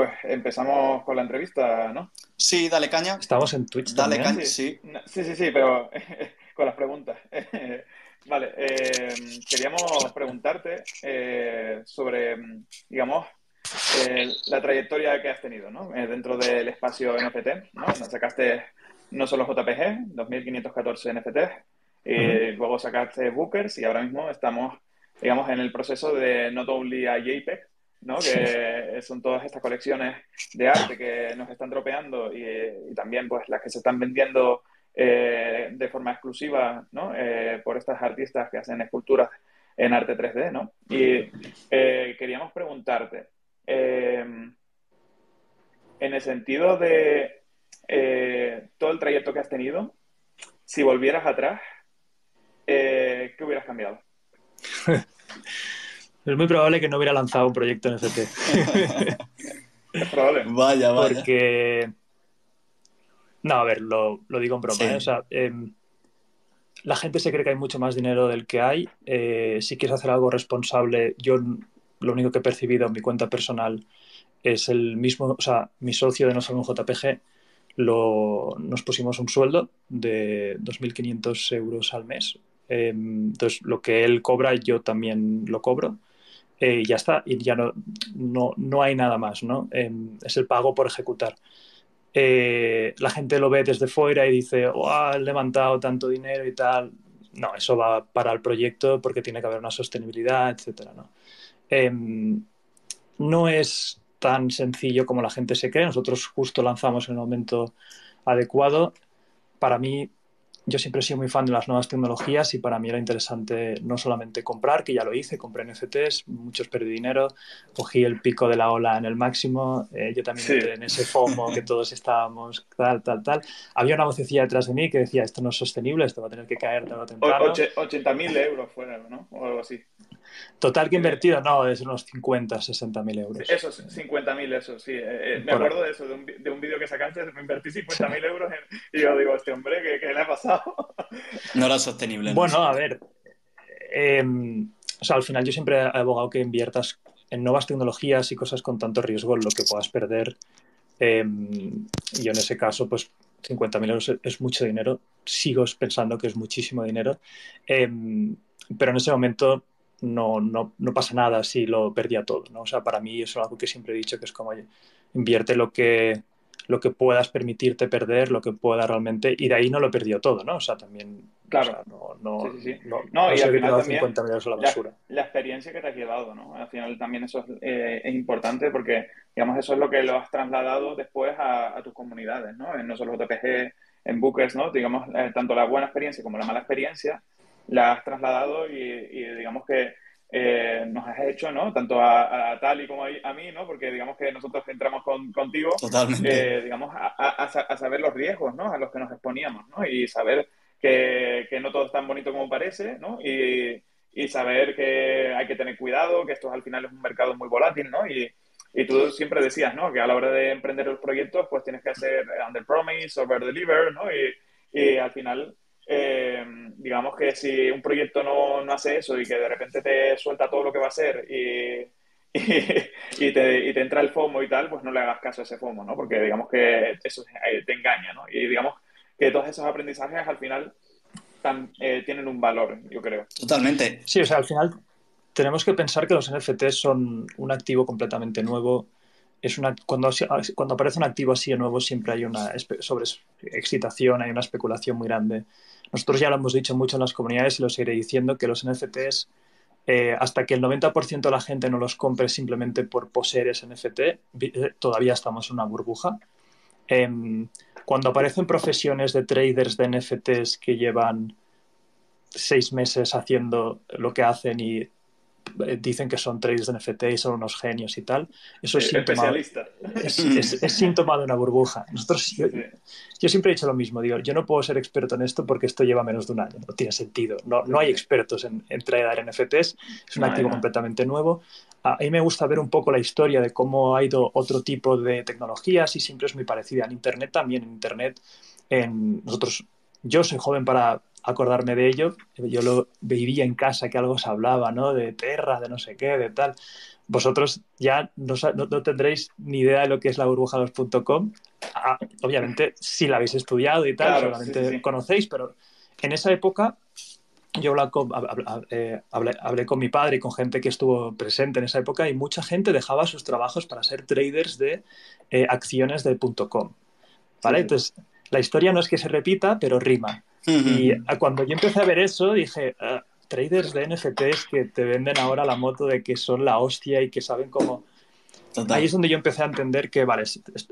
pues empezamos con la entrevista, ¿no? Sí, dale caña. Estamos en Twitch. Dale también. caña, sí. Sí, sí, sí, pero con las preguntas. vale, eh, queríamos preguntarte eh, sobre, digamos, eh, la trayectoria que has tenido, ¿no? Eh, dentro del espacio NFT, ¿no? Sacaste no solo JPG, 2.514 NFTs, y luego sacaste Bookers y ahora mismo estamos, digamos, en el proceso de Not Only a JPEG, ¿no? Que son todas estas colecciones de arte que nos están tropeando y, también pues las que se están vendiendo eh, de forma exclusiva, ¿no? Eh, por estas artistas que hacen esculturas en arte 3D, ¿no? Y eh, queríamos preguntarte, en el sentido de todo el trayecto que has tenido, si volvieras atrás, ¿qué hubieras cambiado? Es muy probable que no hubiera lanzado un proyecto NFT. es probable. Vaya, vaya. Porque. No, a ver, lo, lo digo en broma. Sí. ¿eh? O sea, eh, la gente se cree que hay mucho más dinero del que hay. Eh, si quieres hacer algo responsable, yo lo único que he percibido en mi cuenta personal es el mismo. O sea, mi socio de No Solo un JPG lo, nos pusimos un sueldo de 2.500 euros al mes. Eh, entonces, lo que él cobra, yo también lo cobro. Eh, ya está, y ya no, no, no hay nada más, ¿no? Eh, es el pago por ejecutar. Eh, la gente lo ve desde fuera y dice, oh, han levantado tanto dinero y tal. No, eso va para el proyecto porque tiene que haber una sostenibilidad, etcétera, ¿no? Eh, no es tan sencillo como la gente se cree. Nosotros justo lanzamos en el momento adecuado. Para mí, yo siempre he sido muy fan de las nuevas tecnologías y para mí era interesante no solamente comprar, que ya lo hice, compré NFTs, muchos perdí dinero, cogí el pico de la ola en el máximo, eh, yo también Sí. entré en ese FOMO que todos estábamos, tal, tal, tal. Había una vocecilla detrás de mí que decía, esto no es sostenible, esto va a tener que caer tarde o temprano. oche- 80.000 euros fueron, ¿no? O algo así. Total que invertido, no, es unos 50, 60 mil euros. Eso, 50.000, eso, sí. Eh, eh, me acuerdo de eso, de un, de un vídeo que sacaste, me invertí 50.000 euros en- y yo digo, este hombre, ¿qué, qué le ha pasado? No era sostenible. ¿no? Bueno, a ver, eh, o sea, al final yo siempre he abogado que inviertas en nuevas tecnologías y cosas con tanto riesgo en lo que puedas perder. Eh, y en ese caso, pues 50.000 euros es- es mucho dinero. Sigo pensando que es muchísimo dinero. Eh, pero en ese momento no, no, no pasa nada si lo perdía todo, ¿no? O sea, para mí eso es algo que siempre he dicho, que es como, oye, invierte lo que, lo que puedas permitirte perder, lo que pueda realmente, y de ahí no lo he perdido todo, ¿no? O sea, también, Claro. o sea, no, no, Sí, sí, sí. no, No, no y al final he tirado también 50 euros a la la, basura. la experiencia que te has llevado, ¿no? Al final también eso es, eh, es importante porque, digamos, eso es lo que lo has trasladado después a, a tus comunidades, ¿no? En no solo JPG, en Bookers, ¿no? Digamos, eh, tanto la buena experiencia como la mala experiencia la has trasladado y, y digamos que eh, nos has hecho, ¿no? Tanto a, a Tali como a, a mí, ¿no? Porque digamos que nosotros entramos con, contigo Totalmente. eh, digamos, a, a- a saber los riesgos, ¿no? A los que nos exponíamos, ¿no? Y saber que, que no todo es tan bonito como parece, ¿no? Y, y saber que hay que tener cuidado, que esto al final es un mercado muy volátil, ¿no? Y, y tú siempre decías, ¿no? Que a la hora de emprender los proyectos, pues tienes que hacer under promise, over deliver, ¿no? Y, y al final, eh, digamos que si un proyecto no, no hace eso y que de repente te suelta todo lo que va a hacer y, y, y te, y te entra el FOMO y tal, pues no le hagas caso a ese FOMO, ¿no? Porque digamos que eso eh, te engaña, ¿no? Y digamos que todos esos aprendizajes al final tan, eh, tienen un valor, yo creo. Totalmente. Sí, o sea, al final tenemos que pensar que los NFTs son un activo completamente nuevo. Es una, cuando, cuando aparece un activo así de nuevo siempre hay una sobre excitación, hay una especulación muy grande. Nosotros ya lo hemos dicho mucho en las comunidades y lo seguiré diciendo, que los NFTs, eh, hasta que el 90% de la gente no los compre simplemente por poseer ese NFT, todavía estamos en una burbuja. Eh, cuando aparecen profesiones de traders de NFTs que llevan seis meses haciendo lo que hacen y dicen que son traders de NFT y son unos genios y tal. Eso es, síntoma, es, es, es, síntoma de una burbuja. Nosotros, yo, yo, siempre he dicho lo mismo, digo, yo no puedo ser experto en esto porque esto lleva menos de un año, no tiene sentido. No, no hay expertos en, en trader NFTs, es un no, activo no. completamente nuevo. A mí me gusta ver un poco la historia de cómo ha ido otro tipo de tecnologías y siempre es muy parecida. En Internet también, en Internet, en nosotros, yo soy joven para acordarme de ello. Yo lo vivía en casa que algo se hablaba, ¿no? De Terra, de no sé qué, de tal. vosotros ya no, no, tendréis ni idea de lo que es la burbuja2.com. Ah, obviamente, si la habéis estudiado y tal, solamente conocéis, pero en esa época yo eh, hablé, con mi padre y con gente que estuvo presente en esa época y mucha gente dejaba sus trabajos para ser traders de eh, acciones de .com. ¿Vale? Entonces, la historia no es que se repita, pero rima. Y cuando yo empecé a ver eso, dije, ah, traders de NFTs que te venden ahora la moto de que son la hostia y que saben cómo... Ahí es donde yo empecé a entender que, vale,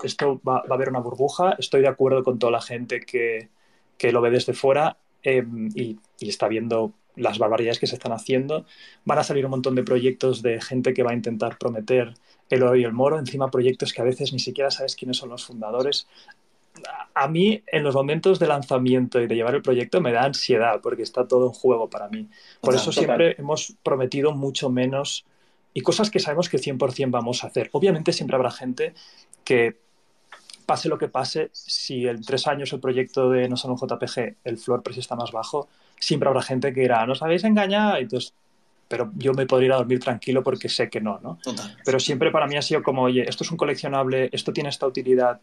esto va, a haber una burbuja, estoy de acuerdo con toda la gente que, que lo ve desde fuera em, y, y, está viendo las barbaridades que se están haciendo. Van a salir un montón de proyectos de gente que va a intentar prometer el oro y el moro, encima proyectos que a veces ni siquiera sabes quiénes son los fundadores a mí en los momentos de lanzamiento y de llevar el proyecto me da ansiedad porque está todo en juego para mí. Por eso siempre hemos prometido mucho menos y cosas que sabemos que 100% vamos a hacer. Obviamente siempre habrá gente que pase lo que pase, si en tres años el proyecto de No son un JPG, el floor price está más bajo, siempre habrá gente que dirá, nos habéis engañado, entonces pero yo me podría ir a dormir tranquilo porque sé que no, ¿no? Pero siempre para mí ha sido como, oye, esto es un coleccionable, esto tiene esta utilidad,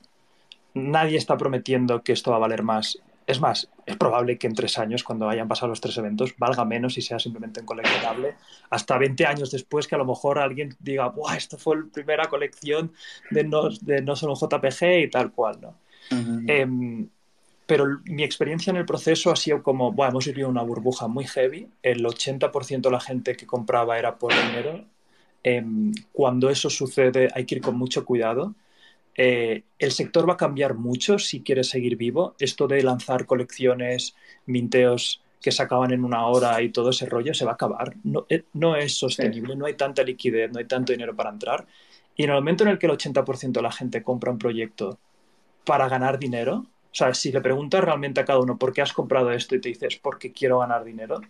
nadie está prometiendo que esto va a valer más. Es más, es probable que en tres años, cuando hayan pasado los tres eventos, valga menos y sea simplemente un coleccionable. Hasta 20 años después, que a lo mejor alguien diga, ¡buah! Esto fue la primera colección de no, de no solo JPG y tal cual, ¿no? Em, pero mi experiencia en el proceso ha sido como, bueno, hemos vivido una burbuja muy heavy. El 80% de la gente que compraba era por dinero. Em, cuando eso sucede hay que ir con mucho cuidado eh, el sector va a cambiar mucho si quiere seguir vivo. Esto de lanzar colecciones, minteos que se acaban en una hora y todo ese rollo se va a acabar. No, eh, es sostenible, no hay tanta liquidez, no hay tanto dinero para entrar. Y en el momento en el que el 80% de la gente compra un proyecto para ganar dinero, o sea, si le preguntas realmente a cada uno por qué has comprado esto y te dices porque quiero ganar dinero,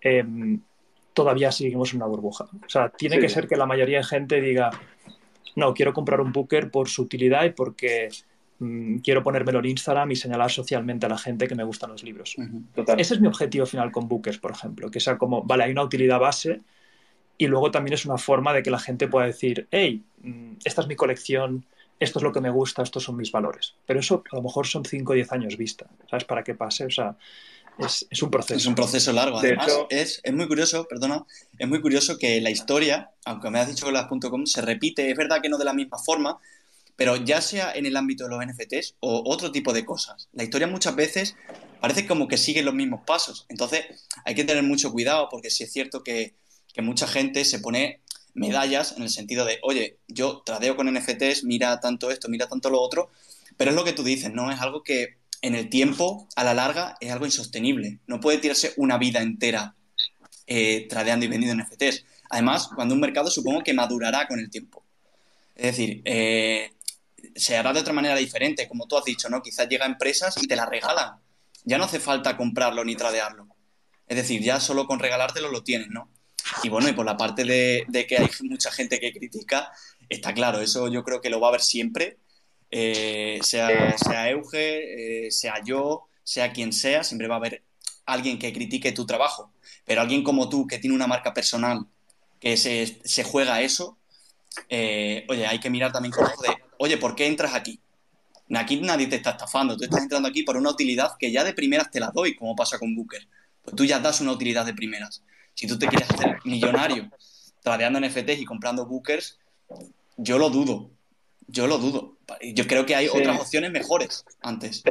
em, todavía seguimos en una burbuja. O sea, tiene que ser que la mayoría de gente diga, no, quiero comprar un Booker por su utilidad y porque mm, quiero ponérmelo en Instagram y señalar socialmente a la gente que me gustan los libros. Ese es mi objetivo final con Bookers, por ejemplo, que sea como, vale, hay una utilidad base y luego también es una forma de que la gente pueda decir, hey, mm, esta es mi colección, esto es lo que me gusta, estos son mis valores. Pero eso a lo mejor son 5 o 10 años vista, ¿sabes? Para que pase, o sea, es, un proceso. Es un proceso largo. Además, es, muy curioso, perdona, es muy curioso que la historia, aunque me has dicho que las .com se repite, es verdad que no de la misma forma, pero ya sea en el ámbito de los NFTs o otro tipo de cosas. La historia muchas veces parece como que sigue los mismos pasos. Entonces hay que tener mucho cuidado porque sí es cierto que, que mucha gente se pone medallas en el sentido de, oye, yo tradeo con NFTs, mira tanto esto, mira tanto lo otro, pero es lo que tú dices, ¿no? Es algo que en el tiempo, a la larga, es algo insostenible. No puede tirarse una vida entera eh, tradeando y vendiendo NFTs. Además, cuando un mercado supongo que madurará con el tiempo. Es decir, eh, se hará de otra manera diferente, como tú has dicho, ¿no? Quizás llega a empresas y te la regalan. Ya no hace falta comprarlo ni tradearlo. Es decir, ya solo con regalártelo lo tienes, ¿no? Y bueno, y por la parte de, de que hay mucha gente que critica, está claro, eso yo creo que lo va a haber siempre eh, sea, sea Euge, eh, sea yo, sea quien sea, siempre va a haber alguien que critique tu trabajo. Pero alguien como tú, que tiene una marca personal, que se, se juega eso, eh, oye, hay que mirar también con ojo de, oye, ¿por qué entras aquí? Aquí nadie te está estafando, tú estás entrando aquí por una utilidad que ya de primeras te la doy, como pasa con Booker. Pues tú ya das una utilidad de primeras. Si tú te quieres hacer millonario tradeando NFTs y comprando Bookers, yo lo dudo. Yo lo dudo. Yo creo que hay otras opciones mejores antes.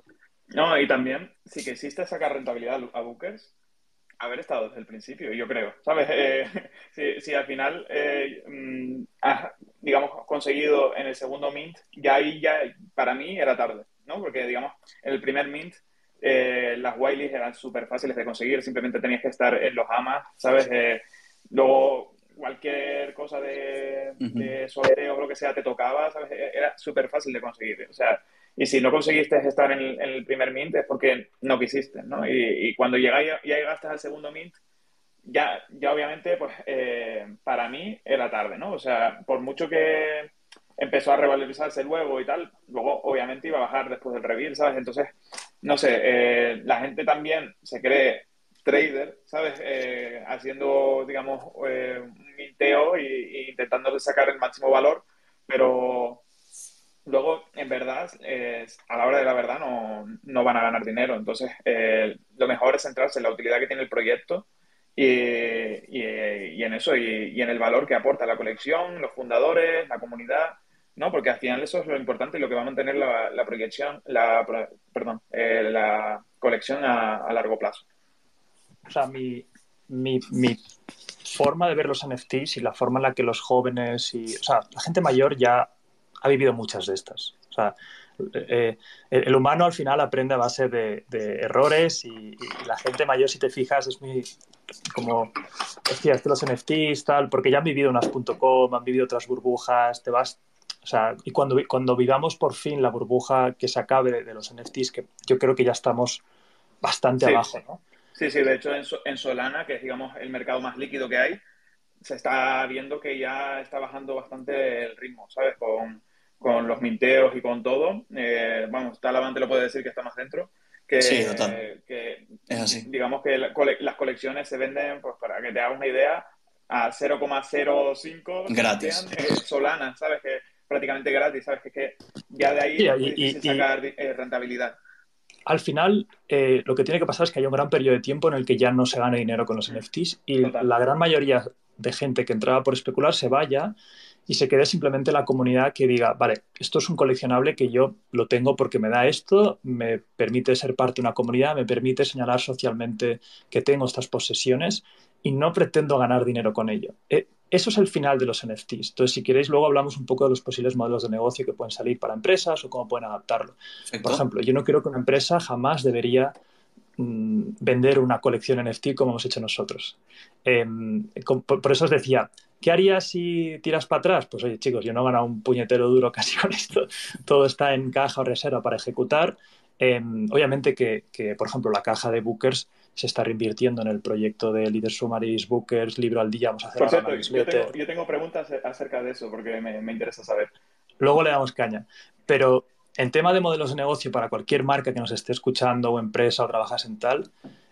No, y también sí que existe sacar rentabilidad a Bookers, haber estado desde el principio, yo creo. ¿Sabes? Eh, si, al final eh, mm, has, digamos, conseguido en el segundo mint, ya ahí ya para mí era tarde, ¿no? Porque, digamos, en el primer mint eh, las Wileys eran súper fáciles de conseguir, simplemente tenías que estar en los amas, ¿sabes? luego cualquier cosa de, sorteo o lo que sea te tocaba, ¿sabes? E-, era súper fácil de conseguir. O sea, y si no conseguiste estar en el, primer mint es porque no quisiste, ¿no? Y, cuando llegáis, ya llegaste al segundo mint, ya, ya obviamente, pues eh, para mí era tarde, ¿no? O sea, por mucho que empezó a revalorizarse luego y tal, luego obviamente iba a bajar después del reveal, ¿sabes? Entonces, no sé, eh, la gente también se cree trader, ¿sabes? Eh, haciendo, digamos, un minteo e intentando sacar el máximo valor, pero luego, en verdad, a la hora de la verdad no, van a ganar dinero. Entonces, eh, lo mejor es centrarse en la utilidad que tiene el proyecto y, en eso, y, en el valor que aporta la colección, los fundadores, la comunidad, ¿no? Porque al final eso es lo importante y lo que va a mantener la, proyección, la, perdón, eh, la colección a, largo plazo. O sea, mi, mi, mi, forma de ver los NFTs y la forma en la que los jóvenes y, o sea, la gente mayor ya ha vivido muchas de estas. O sea, eh, el humano al final aprende a base de, errores y, la gente mayor, si te fijas, es muy como, hostia, es que los NFTs, tal, porque ya han vivido unas .com, han vivido otras burbujas, te vas, o sea, y cuando, cuando vivamos por fin la burbuja que se acabe de, los NFTs, que yo creo que ya estamos bastante abajo, ¿no? Sí, sí, de hecho en, en Solana, que es, digamos, el mercado más líquido que hay, se está viendo que ya está bajando bastante el ritmo, ¿sabes? Con, con los minteos y con todo. Eh, vamos, Talavante lo puede decir que está más dentro. Que, sí, total. que digamos que las colecciones se venden, pues para que te hagas una idea, a 0,05 gratis. Eh, Solana, ¿sabes? Que prácticamente gratis, ¿sabes? Que, que ya de ahí y, sacar eh, rentabilidad. Al final, lo que tiene que pasar es que hay un gran periodo de tiempo en el que ya no se gane dinero con los NFTs y la gran mayoría de gente que entraba por especular se vaya y se quede simplemente la comunidad que diga, vale, esto es un coleccionable que yo lo tengo porque me da esto, me permite ser parte de una comunidad, me permite señalar socialmente que tengo estas posesiones y no pretendo ganar dinero con ello. Eh, eso es el final de los NFTs. Entonces, si queréis, luego hablamos un poco de los posibles modelos de negocio que pueden salir para empresas o cómo pueden adaptarlo. Por ejemplo, yo no creo que una empresa jamás debería mm, vender una colección NFT como hemos hecho nosotros. Em, por, eso os decía, ¿Qué harías si tiras para atrás? Pues oye, chicos, yo no he ganado un puñetero duro casi con esto. Todo está en caja o reserva para ejecutar. Em, obviamente que, por ejemplo, la caja de Bookers se está reinvirtiendo en el proyecto de Leader Summaries, Bookers, Libro al Día. Vamos a hacer por cierto, yo tengo, yo tengo, preguntas acerca de eso porque me, me interesa saber. Luego le damos caña. Pero en tema de modelos de negocio para cualquier marca que nos esté escuchando o empresa o trabajas en tal,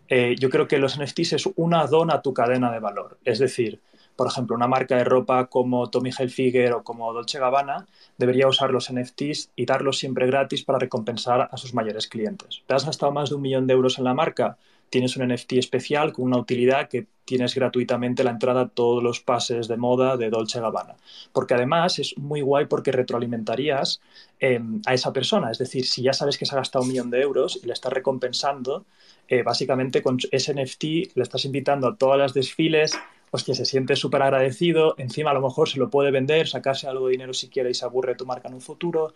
eh, yo creo que los NFTs es una dona a tu cadena de valor. Es decir, por ejemplo, una marca de ropa como Tommy Hilfiger o como Dolce Gabbana debería usar los NFTs y darlos siempre gratis para recompensar a sus mayores clientes. ¿Te has gastado más de un millón de euros en la marca? Tienes un NFT especial con una utilidad que tienes gratuitamente la entrada a todos los pases de moda de Dolce Gabbana. Porque además es muy guay porque retroalimentarías em, a esa persona. Es decir, si ya sabes que se ha gastado un millón de euros y le estás recompensando, eh, básicamente con ese NFT le estás invitando a todas las desfiles, que se siente súper agradecido, encima a lo mejor se lo puede vender, sacarse algo de dinero si quiere y se aburre tu marca en un futuro.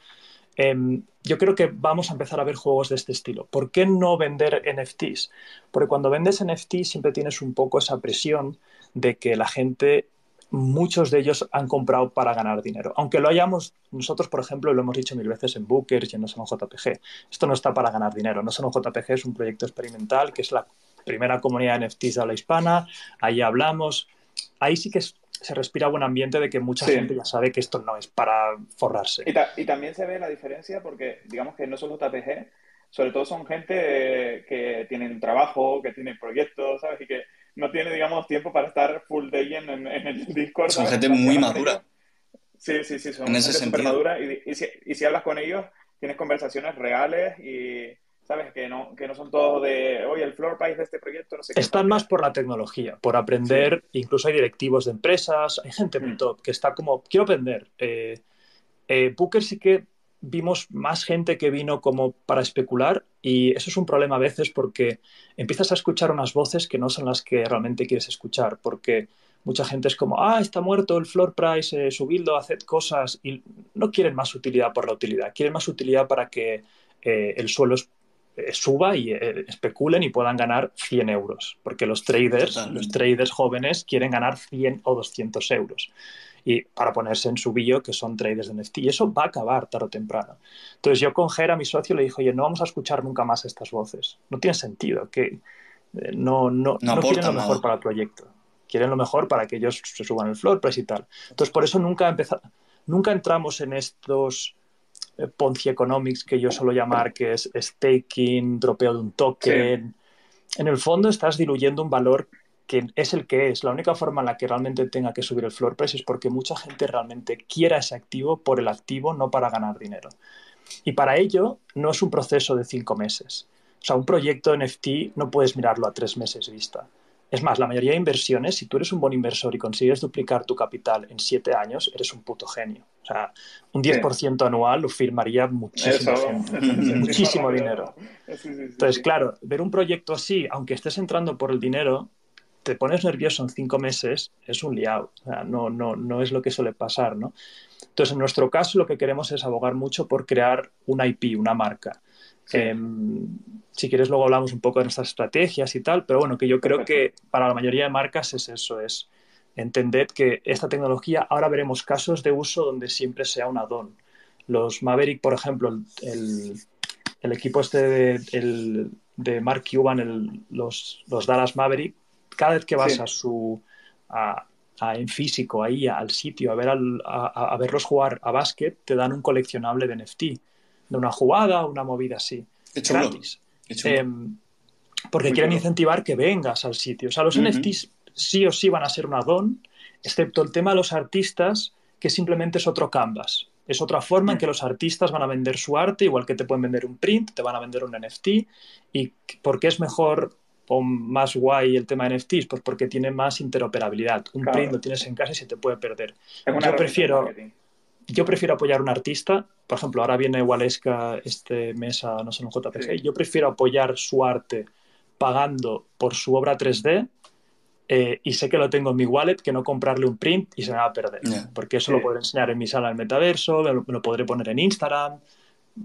Em, yo creo que vamos a empezar a ver juegos de este estilo. ¿Por qué no vender NFTs? Porque cuando vendes NFTs siempre tienes un poco esa presión de que la gente, muchos de ellos han comprado para ganar dinero. Aunque lo hayamos, nosotros por ejemplo lo hemos dicho mil veces en Bookers y en No Son JPG, esto no está para ganar dinero. No Son JPG es un proyecto experimental que es la primera comunidad de NFTs de la hispana, ahí hablamos, ahí sí que se respira buen ambiente de que mucha gente ya sabe que esto no es para forrarse. Y, también se ve la diferencia porque digamos que no solo JPG, sobre todo son gente que tienen trabajo, que tienen proyectos, ¿sabes? Y que no tiene, digamos, tiempo para estar full day en, el Discord. Son gente muy madura. Sí, sí, sí, son gente súper madura. Y, si, y si hablas con ellos, tienes conversaciones reales y ¿sabes? Que no, que no son todos de, oye, el floor price de este proyecto, no sé qué. Están más por la tecnología, por aprender, incluso hay directivos de empresas, hay gente muy mm. top que está como, quiero aprender. Eh, eh, Booker sí que vimos más gente que vino como para especular y eso es un problema a veces porque empiezas a escuchar unas voces que no son las que realmente quieres escuchar, porque mucha gente es como, ah, está muerto el floor price, eh, subidlo, haced cosas y no quieren más utilidad por la utilidad, quieren más utilidad para que eh, el suelo suba y eh, especulen y puedan ganar 100 euros, porque los traders, los traders jóvenes quieren ganar 100 o 200 euros y para ponerse en su billo que son traders de NFT. Y eso va a acabar tarde o temprano. Entonces yo con Gera, mi socio, le dije, oye, no vamos a escuchar nunca más estas voces. No tiene sentido, que eh, no, no, no, quieren lo mejor para el proyecto. Quieren lo mejor para que ellos se suban el floor price y tal. Entonces por eso nunca, empezado, nunca entramos en estos eh, Ponzi Economics que yo suelo llamar, que es staking, dropeo de un token. En el fondo estás diluyendo un valor que es el que es. La única forma en la que realmente tenga que subir el floor price es porque mucha gente realmente quiera ese activo por el activo, no para ganar dinero. Y para ello no es un proceso de cinco meses. O sea, un proyecto NFT no puedes mirarlo a tres meses vista. Es más, la mayoría de inversiones, si tú eres un buen inversor y consigues duplicar tu capital en siete años, eres un puto genio. O sea, un 10% anual lo firmaría muchísimo, muchísimo dinero. Entonces, claro, ver un proyecto así, aunque estés entrando por el dinero, te pones nervioso en cinco meses, es un liado. O sea, no, no, no es lo que suele pasar, ¿no? Entonces, en nuestro caso, lo que queremos es abogar mucho por crear una IP, una marca. Em, si quieres, luego hablamos un poco de nuestras estrategias y tal, pero bueno, que yo creo que para la mayoría de marcas es eso, es entender que esta tecnología, ahora veremos casos de uso donde siempre sea un add-on. Los Maverick, por ejemplo, el, el equipo este de, de Mark Cuban, los, los Dallas Maverick, cada vez que vas a su a, en físico ahí al sitio a ver a, verlos jugar a básquet, te dan un coleccionable de NFT, de una jugada, una movida así, gratis. Em, porque quieren incentivar que vengas al sitio. O sea, los NFTs sí o sí van a ser un add-on, excepto el tema de los artistas, que simplemente es otro canvas. Es otra forma en mm. que los artistas van a vender su arte, igual que te pueden vender un print, te van a vender un NFT. ¿Y por qué es mejor o más guay el tema de NFTs? Pues porque tiene más interoperabilidad. Un print lo tienes en casa y se te puede perder. Yo prefiero, yo prefiero apoyar a un artista. Por ejemplo, ahora viene Waleska este mes a, no sé, un JPG. Yo prefiero apoyar su arte pagando por su obra 3D eh, y sé que lo tengo en mi wallet que no comprarle un print y se me va a perder. Porque eso lo puedo enseñar en mi sala del metaverso, me lo, podré poner en Instagram.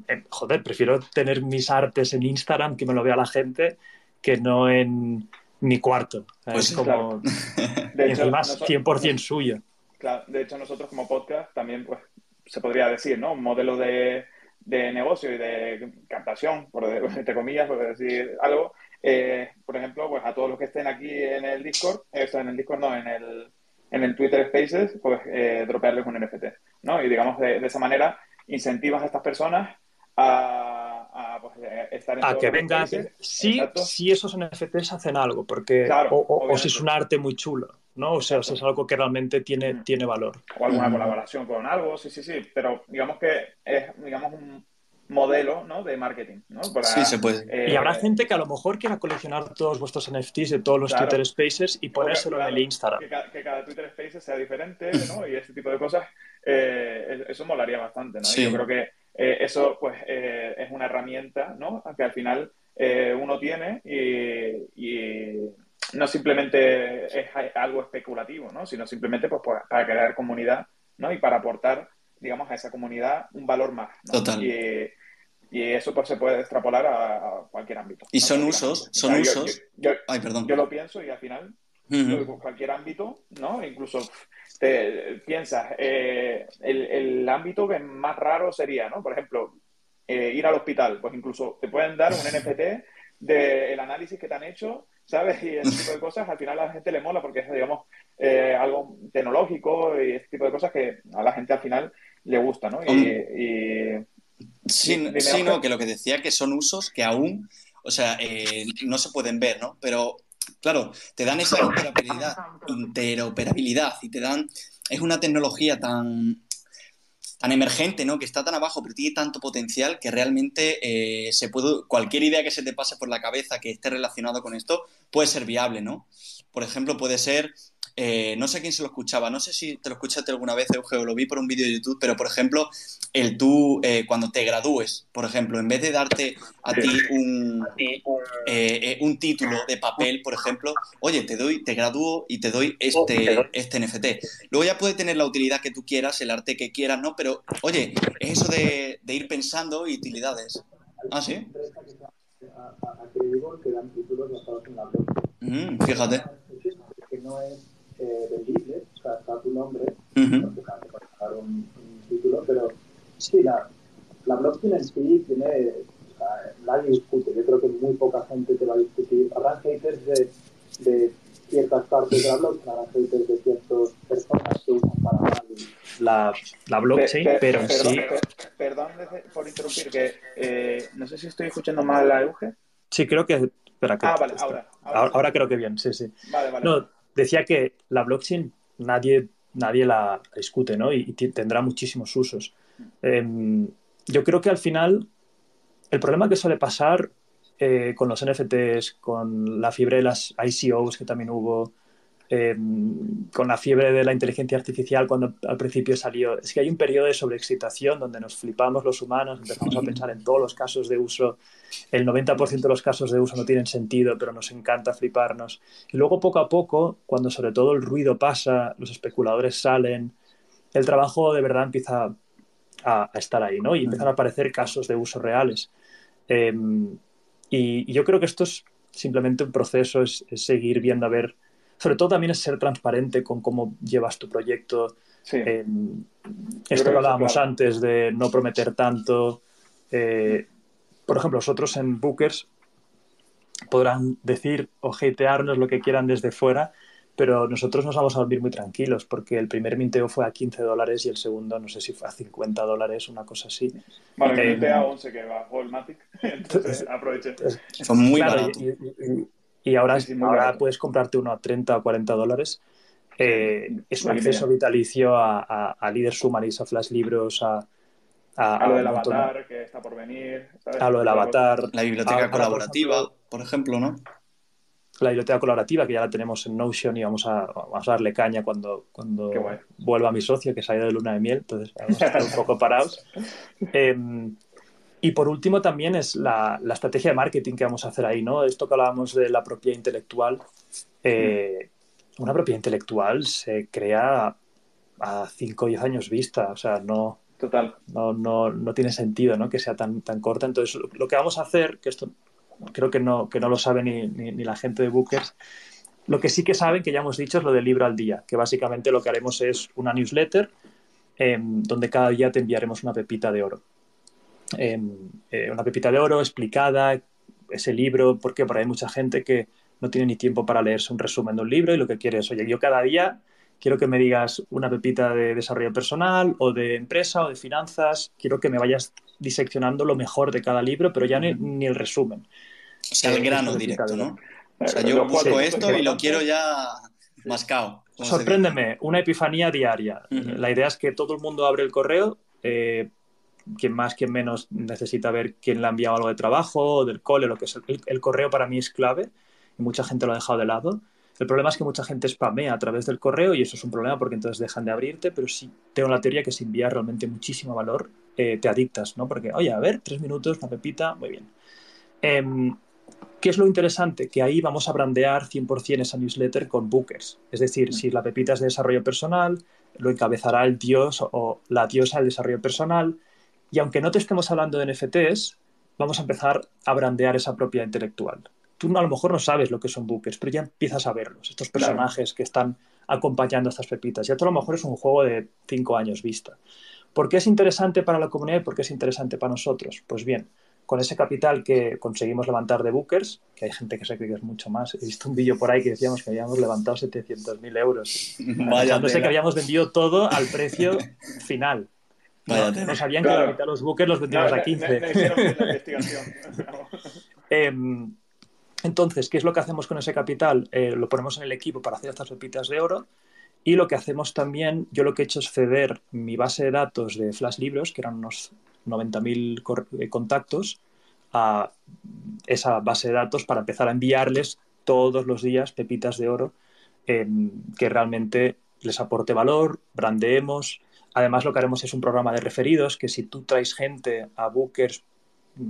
Eh, joder, prefiero tener mis artes en Instagram que me lo vea la gente que no en mi cuarto. Pues es como, de hecho, más 100% suyo. Claro, de hecho, nosotros como podcast también, pues, se podría decir, ¿no? Un modelo de, de negocio y de captación, por, entre comillas, por decir algo. Eh, por ejemplo, pues a todos los que estén aquí en el Discord, esto en el Discord no, en el, en el Twitter Spaces, pues eh, dropearles un NFT, ¿no? Y digamos, de, de esa manera incentivas a estas personas a a, pues, eh, estar en a que vengan. Sí, si esos NFTs hacen algo, porque o, si es un arte muy chulo, ¿no? O sea, si es algo que realmente tiene, tiene valor. O alguna colaboración con algo, sí, sí, sí. Pero digamos que es, digamos, un modelo ¿no? de marketing. ¿no? sí, se puede. Eh, y habrá gente que a lo mejor quiera coleccionar todos vuestros NFTs de todos los Twitter Spaces y ponérselo en el Instagram. Que, cada Twitter Spaces sea diferente ¿no? y este tipo de cosas, eh, eso molaría bastante. ¿no? yo creo que eh, eso pues eh, es una herramienta ¿no? que al final eh, uno tiene y, no simplemente es algo especulativo, ¿no? sino simplemente pues, para crear comunidad ¿no? y para aportar digamos, a esa comunidad un valor más. Total. Y, eso pues, se puede extrapolar a, cualquier ámbito. Y son usos, son usos. Yo, Ay, perdón. yo lo pienso y al final, cualquier ámbito, ¿no? Incluso te piensas, eh, el, ámbito que más raro sería, ¿no? Por ejemplo, eh, ir al hospital, pues incluso te pueden dar un NFT del análisis que te han hecho, ¿sabes? Y ese tipo de cosas, al final a la gente le mola porque es, digamos, eh, algo tecnológico y ese tipo de cosas que a la gente al final le gusta, ¿no? Y, sí, no, que lo que decía que son usos que aún, o sea, no se pueden ver, ¿no? Pero Claro, te dan esa interoperabilidad, interoperabilidad y te dan, es una tecnología tan, tan emergente, ¿no? Que está tan abajo, pero tiene tanto potencial que realmente eh, se puede, cualquier idea que se te pase por la cabeza que esté relacionado con esto puede ser viable, ¿no? Por ejemplo, puede ser eh, no sé quién se lo escuchaba, no sé si te lo escuchaste alguna vez, Eugenio, lo vi por un vídeo de YouTube, pero por ejemplo, el tú, eh, cuando te gradúes, por ejemplo, en vez de darte a ti un, eh, un título de papel, por ejemplo, oye, te doy, te gradúo y te doy este, este NFT. Luego ya puede tener la utilidad que tú quieras, el arte que quieras, ¿no? Pero, oye, es eso de, ir pensando y utilidades. ¿Ah, sí? Mm, fíjate. no es eh, vendible, o sea, está tu nombre, porque te puedes pagar un, título, pero sí, la, la blockchain en sí tiene, o sea, nadie discute, yo creo que muy poca gente te va a discutir, habrá haters de, de ciertas partes de la blockchain, habrá haters de ciertas personas que usan para la, la blockchain, pero en sí... Perdón por interrumpir, que eh, no sé si estoy escuchando mal a Euge. Sí, creo que... Espera, que ah, vale, ahora. ahora, creo que bien, sí, sí. Vale, vale. No, decía que la blockchain nadie, nadie la discute, ¿no? Y, tendrá muchísimos usos. Em, yo creo que al final el problema que suele pasar eh, con los NFTs, con la fiebre de las ICOs que también hubo, Em, con la fiebre de la inteligencia artificial cuando al principio salió. Es que hay un periodo de sobreexcitación donde nos flipamos los humanos, empezamos a pensar en todos los casos de uso. El 90% de los casos de uso no tienen sentido, pero nos encanta fliparnos. Y luego poco a poco, cuando sobre todo el ruido pasa, los especuladores salen, el trabajo de verdad empieza a, estar ahí, ¿no? Y empiezan a aparecer casos de uso reales. Em, y, yo creo que esto es simplemente un proceso, es seguir viendo a ver sobre todo también es ser transparente con cómo llevas tu proyecto. esto que hablábamos antes de no prometer tanto. Eh, por ejemplo, nosotros en Bookers podrán decir o hatearnos lo que quieran desde fuera, pero nosotros nos vamos a dormir muy tranquilos porque el primer minteo fue a 15 dólares y el segundo no sé si fue a 50 dólares, una cosa así. Vale, el mintea a 11 que bajó el Matic, entonces aproveche. Fue muy y ahora, ahora puedes comprarte uno a 30 o 40 dólares. Eh, es un acceso vitalicio a, a, Líder Sumaris, a Flash Libros, a, a, lo del avatar que está por venir. A lo del avatar. La biblioteca colaborativa, por ejemplo, ¿no? La biblioteca colaborativa, que ya la tenemos en Notion y vamos a, vamos a darle caña cuando, cuando vuelva mi socio, que se ha ido de luna de miel, entonces vamos a estar un poco parados. Em, y por último también es la, la, estrategia de marketing que vamos a hacer ahí, ¿no? Esto que hablábamos de la propiedad intelectual. Eh, una propiedad intelectual se crea a 5 o 10 años vista, o sea, no, Total. no, no, no tiene sentido ¿no? que sea tan, tan corta. Entonces, lo, que vamos a hacer, que esto creo que no, que no lo sabe ni, ni, la gente de Bookers, lo que sí que saben, que ya hemos dicho, es lo del libro al día, que básicamente lo que haremos es una newsletter em, donde cada día te enviaremos una pepita de oro. Em, eh, una pepita de oro explicada, ese libro, porque por ahí hay mucha gente que no tiene ni tiempo para leerse un resumen de un libro y lo que quiere es, oye, yo cada día quiero que me digas una pepita de desarrollo personal o de empresa o de finanzas, quiero que me vayas diseccionando lo mejor de cada libro, pero ya ni, el resumen. O sea, el grano directo, ¿no? O sea, yo busco esto y lo quiero ya mascado. Sorpréndeme, una epifanía diaria. La idea es que todo el mundo abre el correo, eh, quien más, quien menos necesita ver quién le ha enviado algo de trabajo, del cole, lo que es. El, correo para mí es clave y mucha gente lo ha dejado de lado. El problema es que mucha gente spamea a través del correo y eso es un problema porque entonces dejan de abrirte, pero sí tengo la teoría que si envías realmente muchísimo valor, eh, te adictas, ¿no? Porque, oye, a ver, tres minutos, una pepita, muy bien. Em, ¿Qué es lo interesante? Que ahí vamos a brandear 100% esa newsletter con bookers. Es decir, si la pepita es de desarrollo personal, lo encabezará el dios o la diosa del desarrollo personal, y aunque no te estemos hablando de NFTs, vamos a empezar a brandear esa propiedad intelectual. Tú a lo mejor no sabes lo que son bookers, pero ya empiezas a verlos, estos personajes que están acompañando a estas pepitas. Ya a lo mejor es un juego de cinco años vista. ¿Por qué es interesante para la comunidad y por qué es interesante para nosotros? Pues bien, con ese capital que conseguimos levantar de bookers, que hay gente que se cree que es mucho más. He visto un vídeo por ahí que decíamos que habíamos levantado 700.000 euros. Vaya no sé que habíamos vendido todo al precio final. No, sabían que la mitad de los buques los vendíamos a 15. Em, entonces, ¿qué es lo que hacemos con ese capital? Eh, lo ponemos en el equipo para hacer estas pepitas de oro. Y lo que hacemos también, yo lo que he hecho es ceder mi base de datos de Flash Libros, que eran unos 90.000 eh, contactos, a esa base de datos para empezar a enviarles todos los días pepitas de oro em, que realmente les aporte valor, brandeemos, Además, lo que haremos es un programa de referidos, que si tú traes gente a Bookers,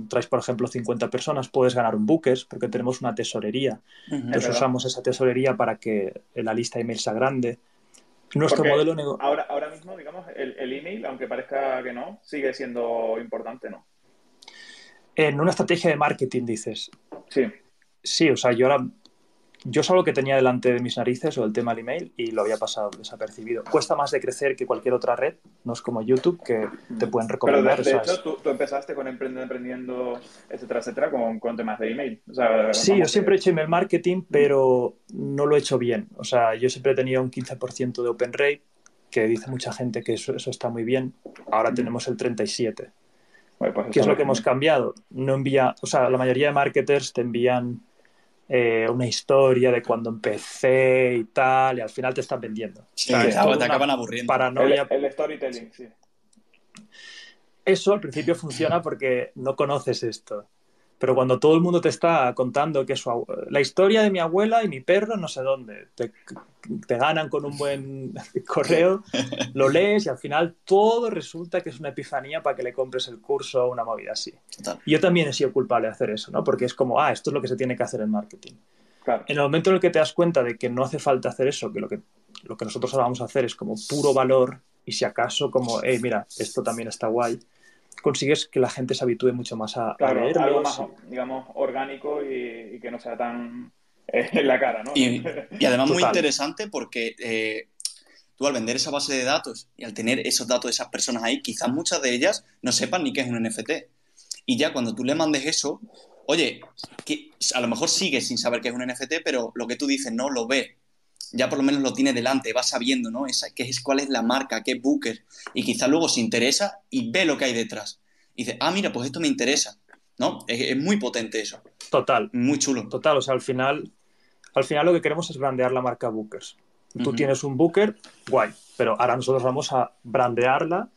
traes, por ejemplo, 50 personas, puedes ganar un Bookers, porque tenemos una tesorería. Entonces usamos esa tesorería para que la lista de email sea grande. Nuestro modelo negocio... Ahora, ahora mismo, digamos, el, el, email, aunque parezca que no, sigue siendo importante, ¿no? En una estrategia de marketing, dices. Sí. Sí, o sea, yo ahora yo solo que tenía delante de mis narices o el tema del email y lo había pasado desapercibido. Cuesta más de crecer que cualquier otra red, no es como YouTube que te pueden recomendar. Pero de, hecho, tú, empezaste con emprendiendo, etcétera, etcétera, con, con temas de email. sí, yo siempre he hecho email marketing, pero no lo he hecho bien. O sea, yo siempre he tenido un 15% de open rate, que dice mucha gente que eso, eso está muy bien. Ahora tenemos el 37%. Pues ¿Qué es lo que hemos cambiado? No envía, o sea, la mayoría de marketers te envían eh, una historia de cuando empecé y tal, y al final te están vendiendo. Sí, te acaban aburriendo. Paranoia. El, storytelling, sí. Eso al principio funciona porque no conoces esto. Pero cuando todo el mundo te está contando que su, la historia de mi abuela y mi perro no sé dónde, te, ganan con un buen correo, lo lees y al final todo resulta que es una epifanía para que le compres el curso o una movida así. yo también he sido culpable de hacer eso, ¿no? Porque es como, ah, esto es lo que se tiene que hacer en marketing. En el momento en el que te das cuenta de que no hace falta hacer eso, que lo que, lo que nosotros ahora vamos a hacer es como puro valor y si acaso como, hey, mira, esto también está guay, consigues que la gente se habitúe mucho más a, claro, Algo más, digamos, orgánico y, que no sea tan eh, en la cara, ¿no? Y, además muy interesante porque eh, tú al vender esa base de datos y al tener esos datos de esas personas ahí, quizás muchas de ellas no sepan ni qué es un NFT. Y ya cuando tú le mandes eso, oye, que a lo mejor sigue sin saber qué es un NFT, pero lo que tú dices no lo ve ya por lo menos lo tiene delante, va sabiendo, ¿no? Esa, qué es, cuál es la marca, qué Booker, y quizá luego se interesa y ve lo que hay detrás. Y dice, ah, mira, pues esto me interesa, ¿no? Es, muy potente eso. Total. Muy chulo. Total, o sea, al final, al final lo que queremos es brandear la marca Bookers. Tú tienes un Booker, guay, pero ahora nosotros vamos a brandearla.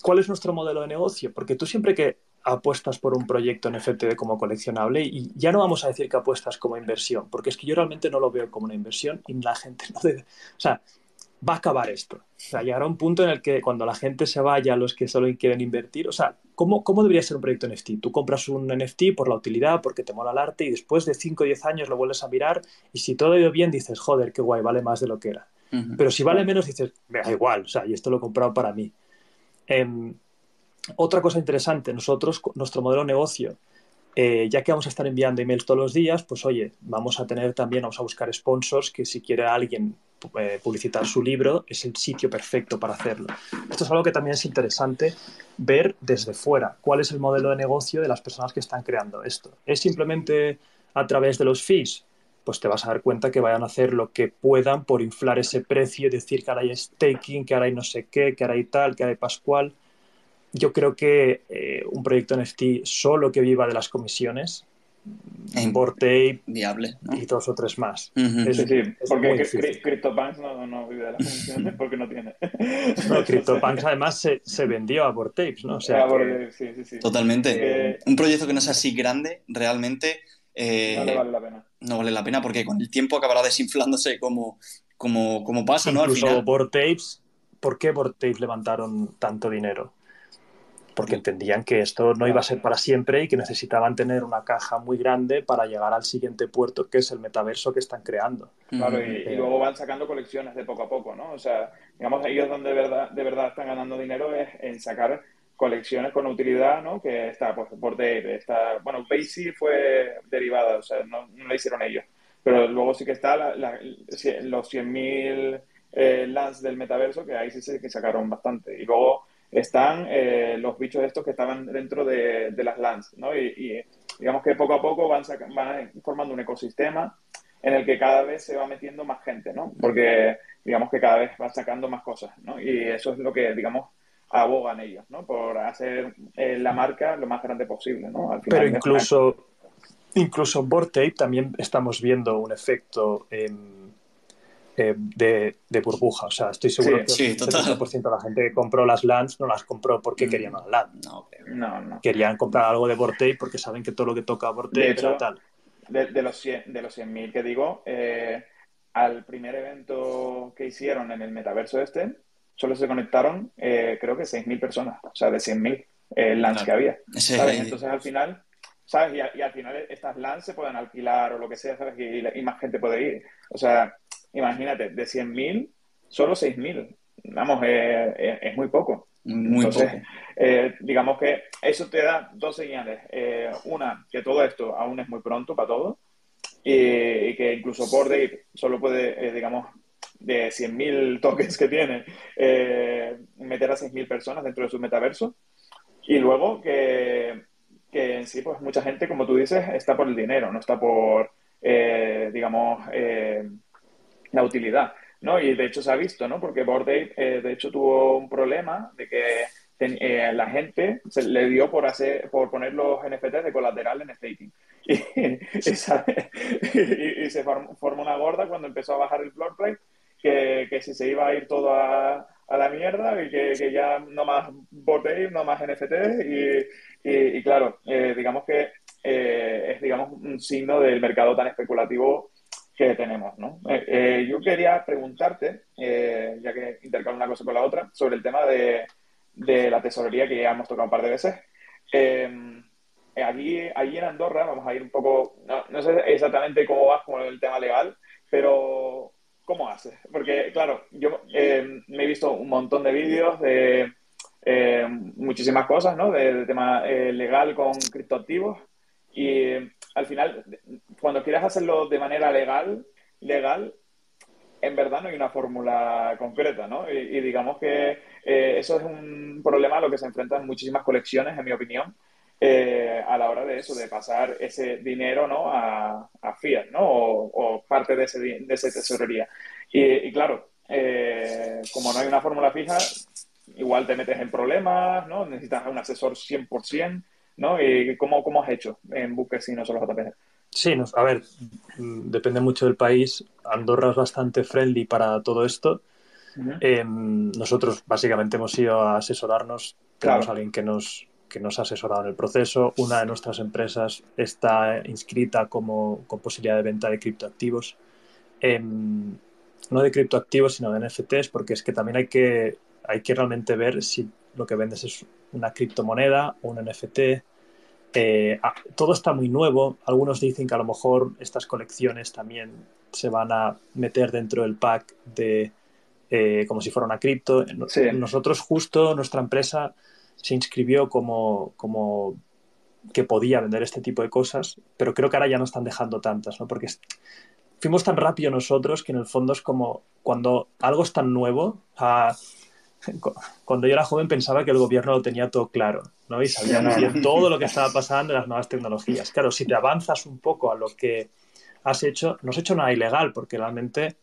¿Cuál es nuestro modelo de negocio? Porque tú siempre que apuestas por un proyecto NFT como coleccionable y ya no vamos a decir que apuestas como inversión, porque es que yo realmente no lo veo como una inversión y la gente no debe... O sea, va a acabar esto. O sea, llegará un punto en el que cuando la gente se vaya, los que solo quieren invertir, o sea, ¿cómo, ¿cómo debería ser un proyecto NFT? Tú compras un NFT por la utilidad, porque te mola el arte y después de 5 o 10 años lo vuelves a mirar y si todo ha ido bien dices, joder, qué guay, vale más de lo que era. Pero si vale menos dices, me da igual, o sea, y esto lo he comprado para mí. Eh, otra cosa interesante, nosotros, nuestro modelo de negocio, eh, ya que vamos a estar enviando emails todos los días, pues oye, vamos a tener también, vamos a buscar sponsors que si quiere alguien eh, publicitar su libro, es el sitio perfecto para hacerlo. Esto es algo que también es interesante ver desde fuera, cuál es el modelo de negocio de las personas que están creando esto. ¿Es simplemente a través de los fees? Pues te vas a dar cuenta que vayan a hacer lo que puedan por inflar ese precio y decir que ahora hay staking, que ahora hay no sé qué, que ahora hay tal, que ahora hay pascual yo creo que eh, un proyecto NFT solo que viva de las comisiones, Tape viable y dos o tres más. sí, sí, porque CryptoPunks no, no, vive de las comisiones porque no tiene. No, CryptoPunks además se, se, vendió a Bortapes, ¿no? O sea, sí, sí, sí. Totalmente. Eh, un proyecto que no sea así grande, realmente... Eh, no le vale la pena. No vale la pena porque con el tiempo acabará desinflándose como, como, como pasa, ¿no? Al final. Bortapes, ¿por qué Bortapes levantaron tanto dinero? Porque entendían que esto no iba a ser para siempre y que necesitaban tener una caja muy grande para llegar al siguiente puerto, que es el metaverso que están creando. Claro, y, eh, luego van sacando colecciones de poco a poco, ¿no? O sea, digamos, ellos donde de verdad, de verdad están ganando dinero es en sacar colecciones con utilidad, ¿no? Que está pues, por Dave, está, bueno, Basie fue derivada, o sea, no, no la hicieron ellos, pero luego sí que está la, los 100.000 eh, lands del metaverso, que ahí sí se que sacaron bastante, y luego están eh, los bichos estos que estaban dentro de, las LANs, ¿no? Y, digamos que poco a poco van, van formando un ecosistema en el que cada vez se va metiendo más gente, ¿no? Porque digamos que cada vez van sacando más cosas, ¿no? Y eso es lo que, digamos, abogan ellos, ¿no? Por hacer eh, la marca lo más grande posible, ¿no? Pero incluso, incluso en también estamos viendo un efecto en eh, de, burbuja. O sea, estoy seguro que el 70% de la gente que compró las LANs no las compró porque mm. querían una LAN. No, no, Querían comprar algo de Vortei porque saben que todo lo que toca Vortei era tal. De, de, los 100.000 de los que digo, eh, al primer evento que hicieron en el metaverso este, solo se conectaron, eh, creo que 6.000 personas. O sea, de 100.000 eh, LANs que había. Entonces, al final, ¿sabes? Y, al final estas LANs se pueden alquilar o lo que sea, ¿sabes? Y, y más gente puede ir. O sea, imagínate, de 100.000, solo 6.000. Vamos, es muy poco. Muy poco. Eh, digamos que eso te da dos señales. Eh, una, que todo esto aún es muy pronto para todo y, que incluso por Dave solo puede, eh, digamos, de 100.000 tokens que tiene, meter a 6.000 personas dentro de su metaverso. Y luego que, que, en sí, pues mucha gente, como tú dices, está por el dinero, no está por, digamos, la utilidad, ¿no? Y de hecho se ha visto, ¿no? Porque Bored eh, de hecho, tuvo un problema de que eh, la gente se le dio por hacer, por poner los NFTs de colateral en staking. y, se formó una gorda cuando empezó a bajar el floor plate, que, que si se iba a ir todo a, la mierda y que, ya no más Bored no más NFT y, y, claro, eh, digamos que eh, es digamos un signo del mercado tan especulativo que tenemos, ¿no? Eh, yo quería preguntarte, ya que intercalo una cosa con la otra, sobre el tema de, de la tesorería que ya hemos tocado un par de veces. allí, allí en Andorra, vamos a ir un poco, no, no sé exactamente cómo vas con el tema legal, pero ¿cómo haces? Porque, claro, yo eh, me he visto un montón de vídeos de eh, muchísimas cosas, ¿no? De, tema eh, legal con criptoactivos y al final, cuando quieras hacerlo de manera legal, legal, en verdad no hay una fórmula concreta, ¿no? Y, digamos que eso es un problema a lo que se enfrentan muchísimas colecciones, en mi opinión, a la hora de eso, de pasar ese dinero ¿no? a, fiat, ¿no? O, parte de, ese, de esa tesorería. Y, claro, eh, como no hay una fórmula fija, igual te metes en problemas, ¿no? Necesitas un asesor 100%, ¿no? ¿Y cómo, cómo has hecho en buques y no solo JPG? Sí, a ver, depende mucho del país. Andorra es bastante friendly para todo esto. Em, nosotros básicamente hemos ido a asesorarnos. Tenemos a alguien que nos, que nos ha asesorado en el proceso. Una de nuestras empresas está inscrita como con posibilidad de venta de criptoactivos. Em, no de criptoactivos, sino de NFTs, porque es que también hay que, hay que realmente ver si lo que vendes es una criptomoneda o un NFT. Eh, ah, todo está muy nuevo. Algunos dicen que a lo mejor estas colecciones también se van a meter dentro del pack de eh, como si fuera una cripto. Nosotros justo, nuestra empresa se inscribió como, como que podía vender este tipo de cosas, pero creo que ahora ya no están dejando tantas, ¿no? Porque fuimos tan rápido nosotros que en el fondo es como cuando algo es tan nuevo. Cuando yo era joven pensaba que el gobierno lo tenía todo claro, ¿no? Y sabía bien todo lo que estaba pasando en las nuevas tecnologías. Claro, si te avanzas un poco a lo que has hecho, no has hecho nada ilegal, porque realmente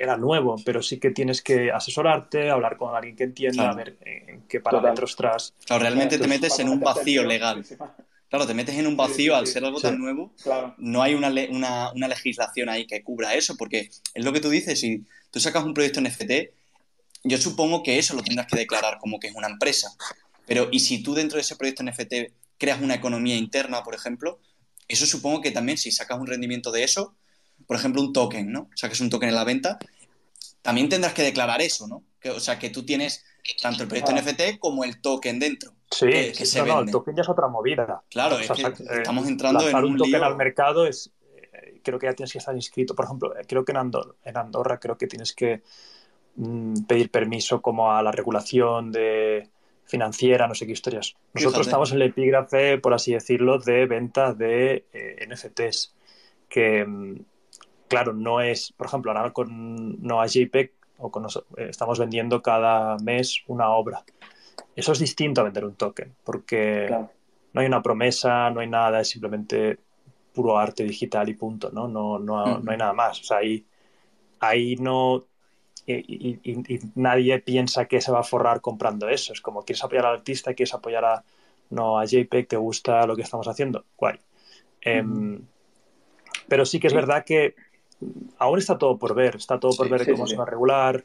era nuevo, pero sí que tienes que asesorarte, hablar con alguien que entienda, a ver en qué parámetros tras. Claro, realmente te metes en un vacío legal. Claro, te metes en un vacío al ser algo tan nuevo. No hay una, una, legislación ahí que cubra eso, porque es lo que tú dices, si tú sacas un proyecto NFT, yo supongo que eso lo tendrás que declarar como que es una empresa. Pero, ¿y si tú dentro de ese proyecto NFT creas una economía interna, por ejemplo? Eso supongo que también si sacas un rendimiento de eso, por ejemplo, un token, ¿no? Sacas un token en la venta, también tendrás que declarar eso, ¿no? o sea, que tú tienes tanto el proyecto NFT como el token dentro. Sí, no, el token ya es otra movida. Claro, es que estamos entrando en un, un token al mercado es, eh, creo que ya tienes que estar inscrito. Por ejemplo, eh, creo que en Andorra, en Andorra creo que tienes que mm, pedir permiso como a la regulación de financiera, no sé qué historias. Nosotros estamos en el epígrafe, por así decirlo, de venta de eh, NFTs, que mm, claro, no es, por ejemplo, ahora con Noah JPEG o con, estamos vendiendo cada mes una obra. Eso es distinto a vender un token, porque no hay una promesa, no hay nada, es simplemente puro arte digital y punto, ¿no? No, no, no hay nada más. O sea, ahí, ahí no... Y, nadie piensa que se va a forrar comprando eso. Es como, ¿quieres apoyar al artista? ¿Quieres apoyar a, no, a JPEG? ¿Te gusta lo que estamos haciendo? Guay. Em, pero sí que es verdad que aún está todo por ver. Está todo por ver cómo se va a regular,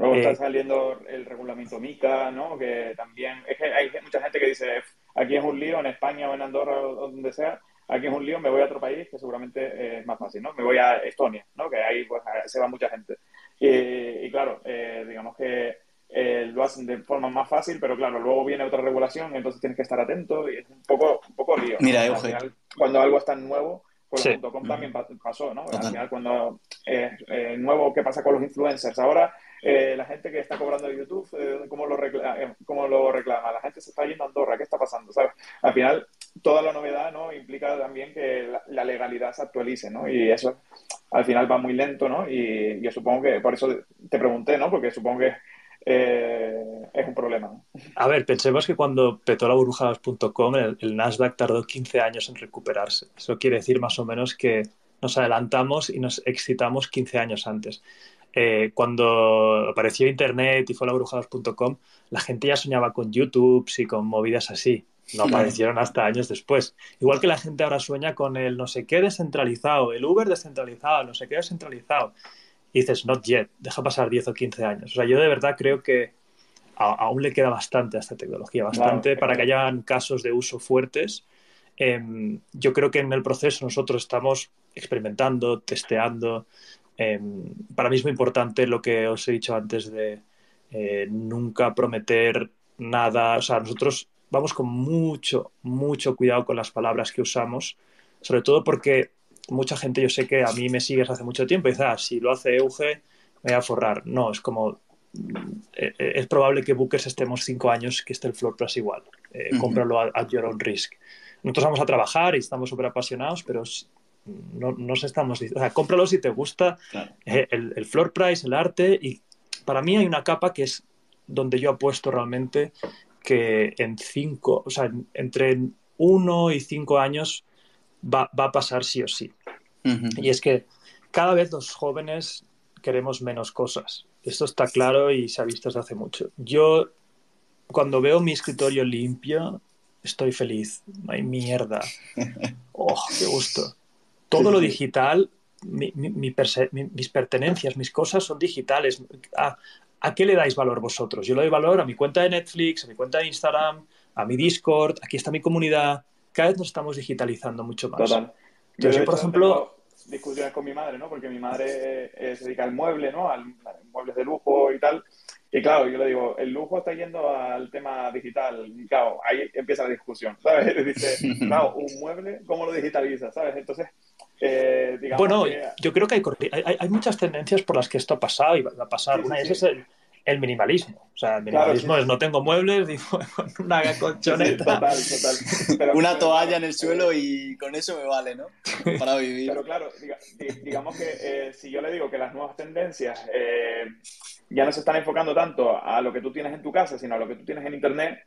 Luego está eh, saliendo el regulamiento MICA, ¿no? Que también, es que hay mucha gente que dice, aquí es un lío, en España o en Andorra o donde sea, aquí es un lío, me voy a otro país que seguramente es más fácil, ¿no? Me voy a Estonia, ¿no? Que ahí pues se va mucha gente. Y, claro, eh, digamos que eh, lo hacen de forma más fácil, pero claro, luego viene otra regulación, entonces tienes que estar atento y es un poco, un poco lío. Mira, Al final, cuando algo es tan nuevo, con sí. también pasó, ¿no? Al final, cuando eh, nuevo, ¿qué pasa con los influencers? Ahora eh, la gente que está cobrando de YouTube, eh, ¿cómo, lo reclama, eh, ¿cómo lo reclama? La gente se está yendo a Andorra, ¿qué está pasando? ¿sabes? Al final, toda la novedad ¿no? implica también que la, legalidad se actualice, ¿no? Y eso al final va muy lento, ¿no? Y yo supongo que, por eso te pregunté, ¿no? Porque supongo que es un problema. A ver, pensemos que cuando petó la burbuja.com, el, el, Nasdaq tardó 15 años en recuperarse. Eso quiere decir más o menos que nos adelantamos y nos excitamos 15 años antes. eh, cuando apareció Internet y fue labrujados.com, la gente ya soñaba con YouTube y con movidas así. No aparecieron hasta años después. Igual que la gente ahora sueña con el no sé qué descentralizado, el Uber descentralizado, no sé qué descentralizado. Y dices, not yet, deja pasar 10 o 15 años. O sea, yo de verdad creo que aún le queda bastante a esta tecnología, bastante para que hayan casos de uso fuertes. Em, yo creo que en el proceso nosotros estamos experimentando, testeando. Em, para mí es muy importante lo que os he dicho antes de eh, nunca prometer nada. O sea, nosotros vamos con mucho, mucho cuidado con las palabras que usamos, sobre todo porque mucha gente, yo sé que a mí me sigues hace mucho tiempo y dice, ah, si lo hace Euge, me voy a forrar. No, es como, eh, eh, es probable que Bookers estemos cinco años que esté el Floor Plus igual. Eh, cómpralo at, your own risk. Nosotros vamos a trabajar y estamos súper apasionados, pero no nos estamos diciendo, o sea, cómpralo si te gusta el, el, floor price, el arte y para mí hay una capa que es donde yo apuesto realmente que en cinco, o sea, entre uno y cinco años va, va a pasar sí o sí. Y es que cada vez los jóvenes queremos menos cosas. Esto está claro y se ha visto desde hace mucho. Yo, cuando veo mi escritorio limpio, estoy feliz. No hay mierda. ¡Oh, qué gusto! Todo lo digital, mis pertenencias, mis cosas son digitales. ¿A, ¿A qué le dais valor vosotros? Yo le doy valor a mi cuenta de Netflix, a mi cuenta de Instagram, a mi Discord, aquí está mi comunidad. Cada vez nos estamos digitalizando mucho más. Total. yo, por ejemplo, discusiones con mi madre, ¿no? Porque mi madre eh, se dedica al mueble, ¿no? Al, muebles de lujo y tal. Y claro, yo le digo, el lujo está yendo al tema digital. Y claro, ahí empieza la discusión, ¿sabes? Dice, claro, un mueble, ¿cómo lo digitaliza, ¿sabes? Entonces, eh, digamos Bueno, yo creo que hay, hay, hay, muchas tendencias por las que esto ha pasado y va a pasar. Una de esas es el, el minimalismo. O sea, el minimalismo es no tengo muebles, digo, una colchoneta. total, total. una toalla en el suelo y con eso me vale, ¿no? Para vivir. Pero claro, digamos que eh, si yo le digo que las nuevas tendencias eh, ya no se están enfocando tanto a lo que tú tienes en tu casa, sino a lo que tú tienes en Internet,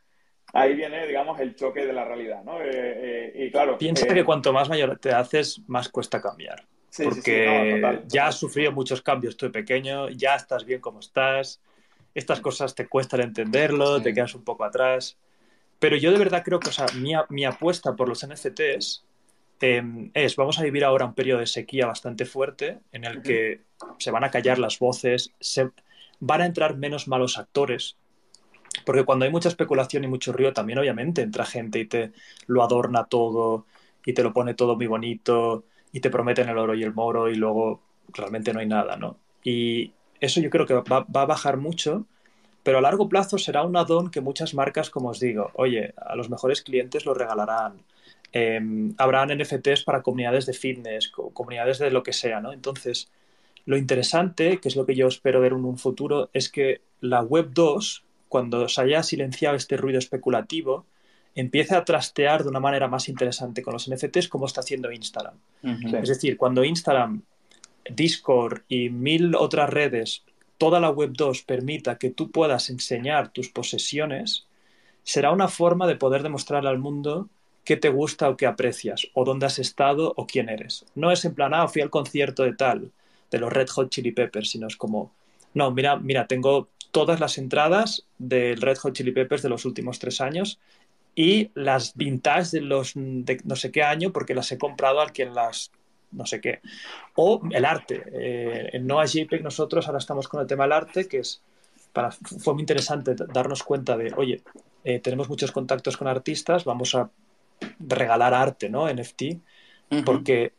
ahí viene, digamos, el choque de la realidad, ¿no? Eh, y claro... Piensa que cuanto más mayor te haces, más cuesta cambiar. porque ya has sufrido muchos cambios tú de pequeño, ya estás bien como estás, estas cosas te cuestan entenderlo, te quedas un poco atrás. Pero yo de verdad creo que, o sea, mi, apuesta por los NFTs em, es, vamos a vivir ahora un periodo de sequía bastante fuerte en el que se van a callar las voces, se, van a entrar menos malos actores, porque cuando hay mucha especulación y mucho río, también obviamente entra gente y te lo adorna todo y te lo pone todo muy bonito y te prometen el oro y el moro y luego realmente no hay nada, ¿no? Y, eso yo creo que va, a bajar mucho, pero a largo plazo será un add que muchas marcas, como os digo, oye, a los mejores clientes lo regalarán. Em, habrán NFTs para comunidades de fitness, comunidades de lo que sea, ¿no? Entonces, lo interesante, que es lo que yo espero ver en un futuro, es que la Web 2, cuando se haya silenciado este ruido especulativo, empiece a trastear de una manera más interesante con los NFTs como está haciendo Instagram. Es decir, cuando Instagram Discord y mil otras redes, toda la Web 2 permita que tú puedas enseñar tus posesiones, será una forma de poder demostrarle al mundo qué te gusta o qué aprecias, o dónde has estado o quién eres. No es en plan, ah, fui al concierto de tal, de los Red Hot Chili Peppers, sino es como, no, mira, mira, tengo todas las entradas del Red Hot Chili Peppers de los últimos tres años y las vintage de los de no sé qué año porque las he comprado al quien las no sé qué. O el arte. Eh, en Noah JPEG nosotros ahora estamos con el tema del arte, que es para, fue muy interesante darnos cuenta de, oye, eh, tenemos muchos contactos con artistas, vamos a regalar arte, ¿no? NFT, porque,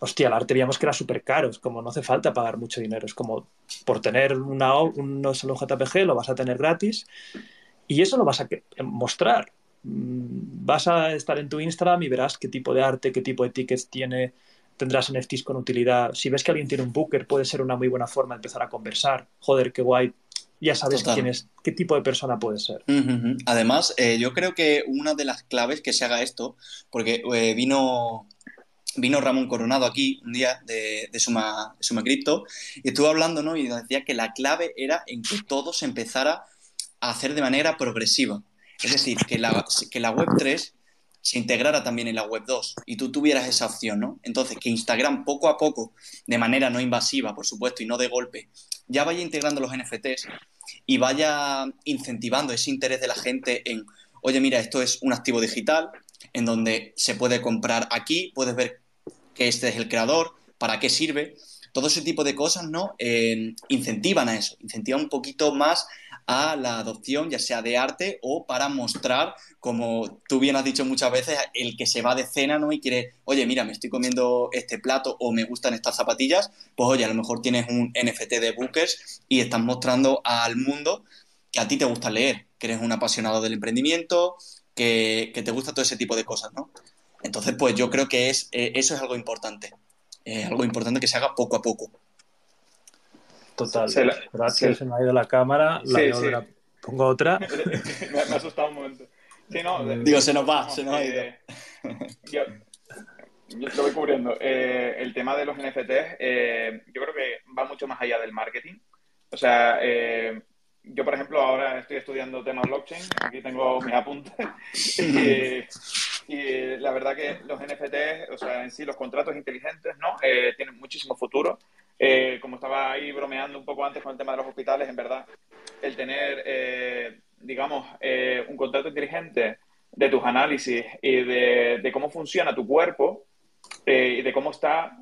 hostia, el arte veíamos que era súper caro, es como no hace falta pagar mucho dinero, es como por tener una, un, un JPG lo vas a tener gratis y eso lo vas a mostrar. Mm, vas a estar en tu Instagram y verás qué tipo de arte, qué tipo de tickets tiene, tendrás NFTs con utilidad. Si ves que alguien tiene un booker, puede ser una muy buena forma de empezar a conversar. Joder, qué guay. Ya sabes quién es, qué tipo de persona puede ser. Además, eh, yo creo que una de las claves que se haga esto, porque eh, vino, vino Ramón Coronado aquí un día de, de, Suma, Suma Cripto y estuvo hablando ¿no? y decía que la clave era en que todo se empezara a hacer de manera progresiva. Es decir, que la, que la Web3 se integrara también en la web 2 y tú tuvieras esa opción, ¿no? Entonces, que Instagram poco a poco, de manera no invasiva, por supuesto, y no de golpe, ya vaya integrando los NFTs y vaya incentivando ese interés de la gente en, oye, mira, esto es un activo digital en donde se puede comprar aquí, puedes ver que este es el creador, para qué sirve. Todo ese tipo de cosas, ¿no? Eh, incentivan a eso, incentivan un poquito más a la adopción, ya sea de arte o para mostrar, como tú bien has dicho muchas veces, el que se va de cena, ¿no? Y quiere, oye, mira, me estoy comiendo este plato o me gustan estas zapatillas, pues oye, a lo mejor tienes un NFT de bookers y estás mostrando al mundo que a ti te gusta leer, que eres un apasionado del emprendimiento, que, te gusta todo ese tipo de cosas, ¿no? Entonces, pues yo creo que es, eh, eso es algo importante, eh, algo importante que se haga poco a poco. Total. Se, se me ha ido la cámara, la pongo otra. me, ha asustado un momento. Digo, se nos va, se nos ha ido. Eh, yo, lo voy cubriendo. el tema de los NFTs, yo creo que va mucho más allá del marketing. O sea, yo, por ejemplo, ahora estoy estudiando temas blockchain, aquí tengo mis apuntes, y, la verdad que los NFT, o sea, en sí los contratos inteligentes, ¿no? Eh, tienen muchísimo futuro. Eh, como estaba ahí bromeando un poco antes con el tema de los hospitales, en verdad, el tener, eh, digamos, un contrato inteligente de tus análisis y de, cómo funciona tu cuerpo y de cómo está,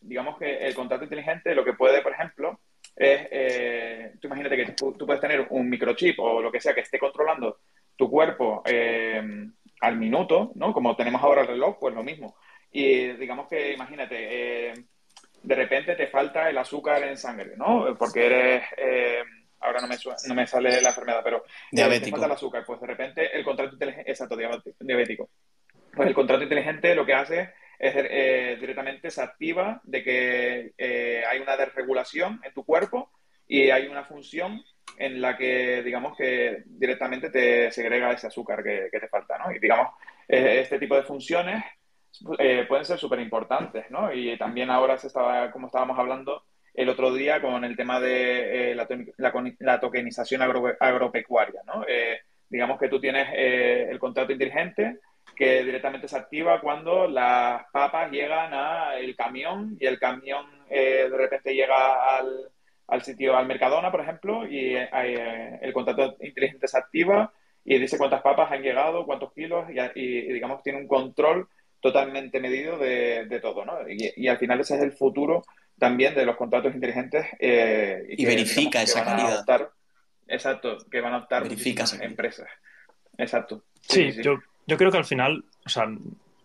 digamos que el contrato inteligente lo que puede, por ejemplo, es, eh, tú imagínate que tú, puedes tener un microchip o lo que sea que esté controlando tu cuerpo eh, al minuto, ¿no? Como tenemos ahora el reloj, pues lo mismo. Y digamos que, imagínate, eh, de repente te falta el azúcar en sangre, ¿no? Porque eres, ahora no me, no me sale la enfermedad, pero diabético. te falta el azúcar, pues de repente el contrato inteligente, exacto, diabético. Pues el contrato inteligente lo que hace es, eh, directamente se activa de que eh, hay una desregulación en tu cuerpo y hay una función en la que, digamos, que directamente te segrega ese azúcar que, te falta, ¿no? Y, digamos, eh, este tipo de funciones pueden ser súper importantes, ¿no? Y también ahora se estaba, como estábamos hablando el otro día con el tema de la, la, tokenización agropecuaria, ¿no? digamos que tú tienes el contrato inteligente que directamente se activa cuando las papas llegan al camión y el camión eh, de repente llega al, al, sitio, al Mercadona, por ejemplo, y eh, el contrato inteligente se activa y dice cuántas papas han llegado, cuántos kilos, y, digamos tiene un control totalmente medido de, de todo, ¿no? Y, al final ese es el futuro también de los contratos inteligentes. Eh, y, verifica esa calidad. exacto, que van a optar verifica empresas. Exacto. Sí, yo yo creo que al final, o sea,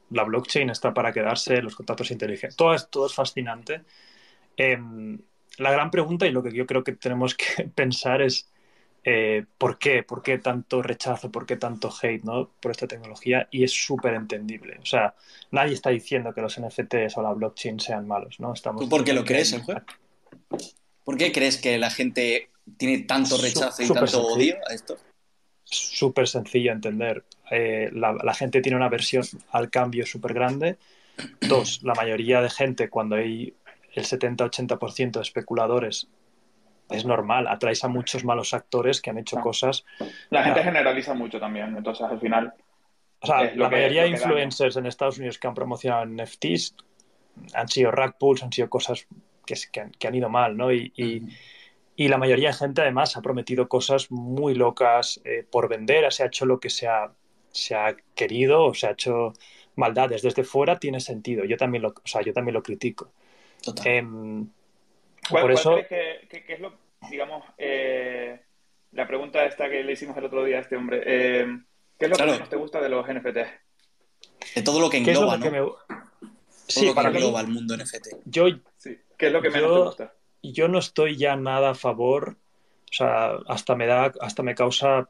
la blockchain está para quedarse, los contratos inteligentes, todo es, todo es fascinante. Em, la gran pregunta y lo que yo creo que tenemos que pensar es eh, ¿por qué? ¿Por qué tanto rechazo? ¿Por qué tanto hate ¿no? por esta tecnología? Y es súper entendible. O sea, nadie está diciendo que los NFTs o la blockchain sean malos, ¿no? Estamos ¿Tú por qué lo crees, ¿Por qué crees que la gente tiene tanto rechazo y tanto odio a esto? súper sencillo entender. Eh, la, gente tiene una versión al cambio súper grande. Dos, la mayoría de gente, cuando hay el 70-80% de especuladores, es normal, atraes a muchos malos actores que han hecho cosas. La gente generaliza mucho también, entonces al final. O sea, la mayoría de influencers en Estados Unidos que han promocionado NFTs han sido rack pools, han sido cosas que, que, han, ido mal, ¿no? y, y la mayoría de gente además ha prometido cosas muy locas eh, por vender, se ha hecho lo que se ha, se ha querido o se ha hecho maldades. Desde fuera tiene sentido, yo también lo, o sea, yo también lo critico. Em, por eso... que, es lo, digamos, eh, la pregunta esta que le hicimos el otro día a este hombre, ¿qué es lo que menos te gusta de los NFT? De todo lo que engloba, ¿no? Sí, para engloba el mundo NFT. Yo, ¿Qué es lo que menos te gusta? yo no estoy ya nada a favor, o sea, hasta me da, hasta me causa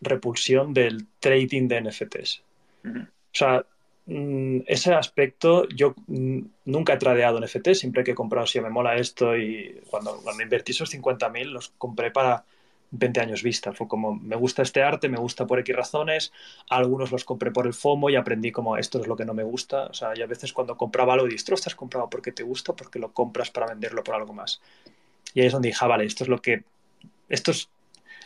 repulsión del trading de NFTs. O sea, ese aspecto yo mm, nunca he tradeado NFTs, siempre que he comprado, si me mola esto y cuando, cuando invertí esos 50.000 los compré para 20 años vista. Fue como, me gusta este arte, me gusta por X razones, algunos los compré por el FOMO y aprendí como esto es lo que no me gusta. O sea, y a veces cuando compraba algo, dices, ¿estás comprado porque te gusta porque lo compras para venderlo por algo más? Y ahí es donde dije, ah, vale, esto es lo que, esto es,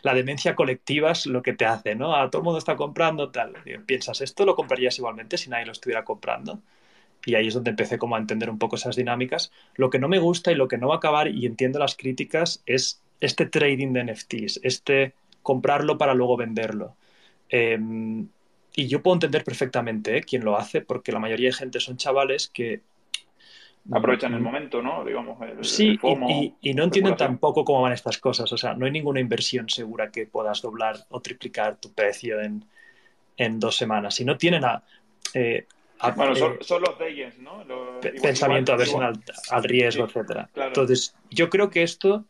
la demencia colectiva es lo que te hace, ¿no? A todo el mundo está comprando tal. Y piensas, ¿esto lo comprarías igualmente si nadie lo estuviera comprando? y ahí es donde empecé como a entender un poco esas dinámicas. Lo que no me gusta y lo que no va a acabar, y entiendo las críticas, es este trading de NFTs, este comprarlo para luego venderlo. Em, y yo puedo entender perfectamente ¿eh? quién lo hace, porque la mayoría de gente son chavales que aprovechan el momento, ¿no? Digamos, sí, y, no entienden tampoco cómo van estas cosas. O sea, no hay ninguna inversión segura que puedas doblar o triplicar tu precio en, dos semanas. Si no tienen a... Eh, bueno, eh, son, los Dayens, ¿no? pensamiento, aversión al, al, riesgo, etcétera. Entonces, yo creo que esto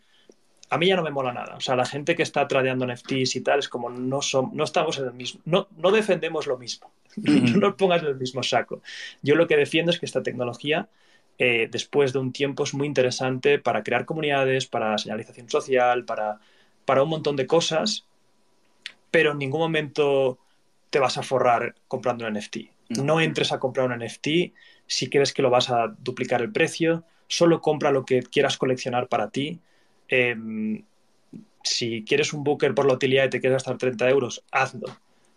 a mí ya no me mola nada. O sea, la gente que está tradeando NFTs y tal es como no, son, no estamos en el mismo, no, no defendemos lo mismo. no nos pongas en el mismo saco. Yo lo que defiendo es que esta tecnología, eh, después de un tiempo, es muy interesante para crear comunidades, para señalización social, para, para un montón de cosas, pero en ningún momento te vas a forrar comprando un NFT. No entres a comprar un NFT si crees que lo vas a duplicar el precio, solo compra lo que quieras coleccionar para ti Em, si quieres un booker por la utilidad y te quieres gastar 30 euros, hazlo.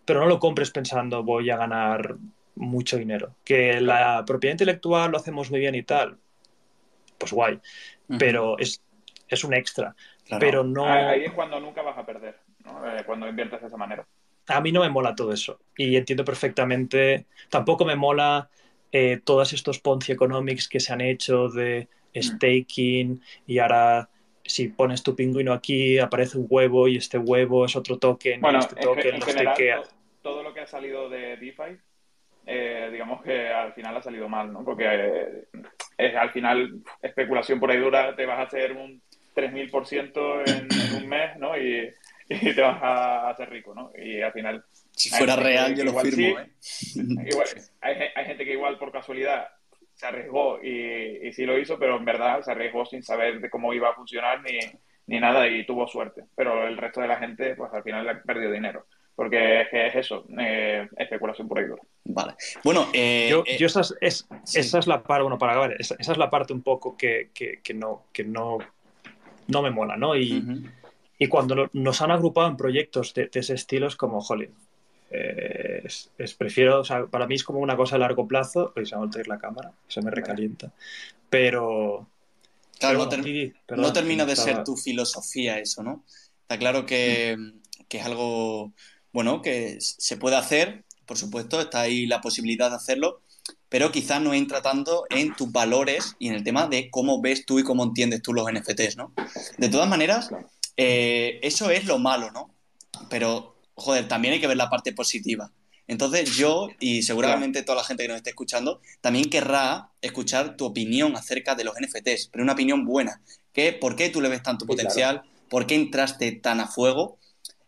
Pero no lo compres pensando voy a ganar mucho dinero. Que la propiedad intelectual lo hacemos muy bien y tal, pues guay. Pero es, es un extra. Pero no... Ahí es cuando nunca vas a perder, eh, cuando inviertes de esa manera. A mí no me mola todo eso. Y entiendo perfectamente. Tampoco me mola eh, todos estos Ponzi Economics que se han hecho de mm. staking y ahora si pones tu pingüino aquí, aparece un huevo y este huevo es otro token. Bueno, este token en, general, todo, lo que ha salido de DeFi, eh, digamos que al final ha salido mal, ¿no? Porque eh, es al final especulación por ahí dura, te vas a hacer un 3000% en, en un mes, ¿no? Y, te vas a hacer rico, ¿no? Y al final... Si fuera real, yo lo firmo, ¿eh? hay, hay gente que igual por casualidad se arriesgó y, y, sí lo hizo, pero en verdad se arriesgó sin saber de cómo iba a funcionar ni, ni nada y tuvo suerte. Pero el resto de la gente, pues al final perdió dinero. Porque es que es eso, eh, especulación por ahí. Vale. Bueno, eh, yo, eh, yo esa, es, esa es la parte, bueno, para acabar, esa, es la parte un poco que, que, que, no, que no, no me mola, ¿no? Y, y cuando nos han agrupado en proyectos de, de ese estilo es como, jolín, es, prefiero, o sea, para mí es como una cosa a largo plazo, hoy se va a la cámara, se me recalienta, pero... Claro, no, termina de ser tu filosofía eso, ¿no? Está claro que, que, es algo, bueno, que se puede hacer, por supuesto, está ahí la posibilidad de hacerlo, pero quizás no entra tanto en tus valores y en el tema de cómo ves tú y cómo entiendes tú los NFTs, ¿no? De todas maneras, eh, eso es lo malo, ¿no? Pero joder, también hay que ver la parte positiva. Entonces yo, y seguramente toda la gente que nos esté escuchando, también querrá escuchar tu opinión acerca de los NFTs, pero una opinión buena. ¿Qué, ¿Por qué tú le ves tanto potencial? ¿Por qué entraste tan a fuego?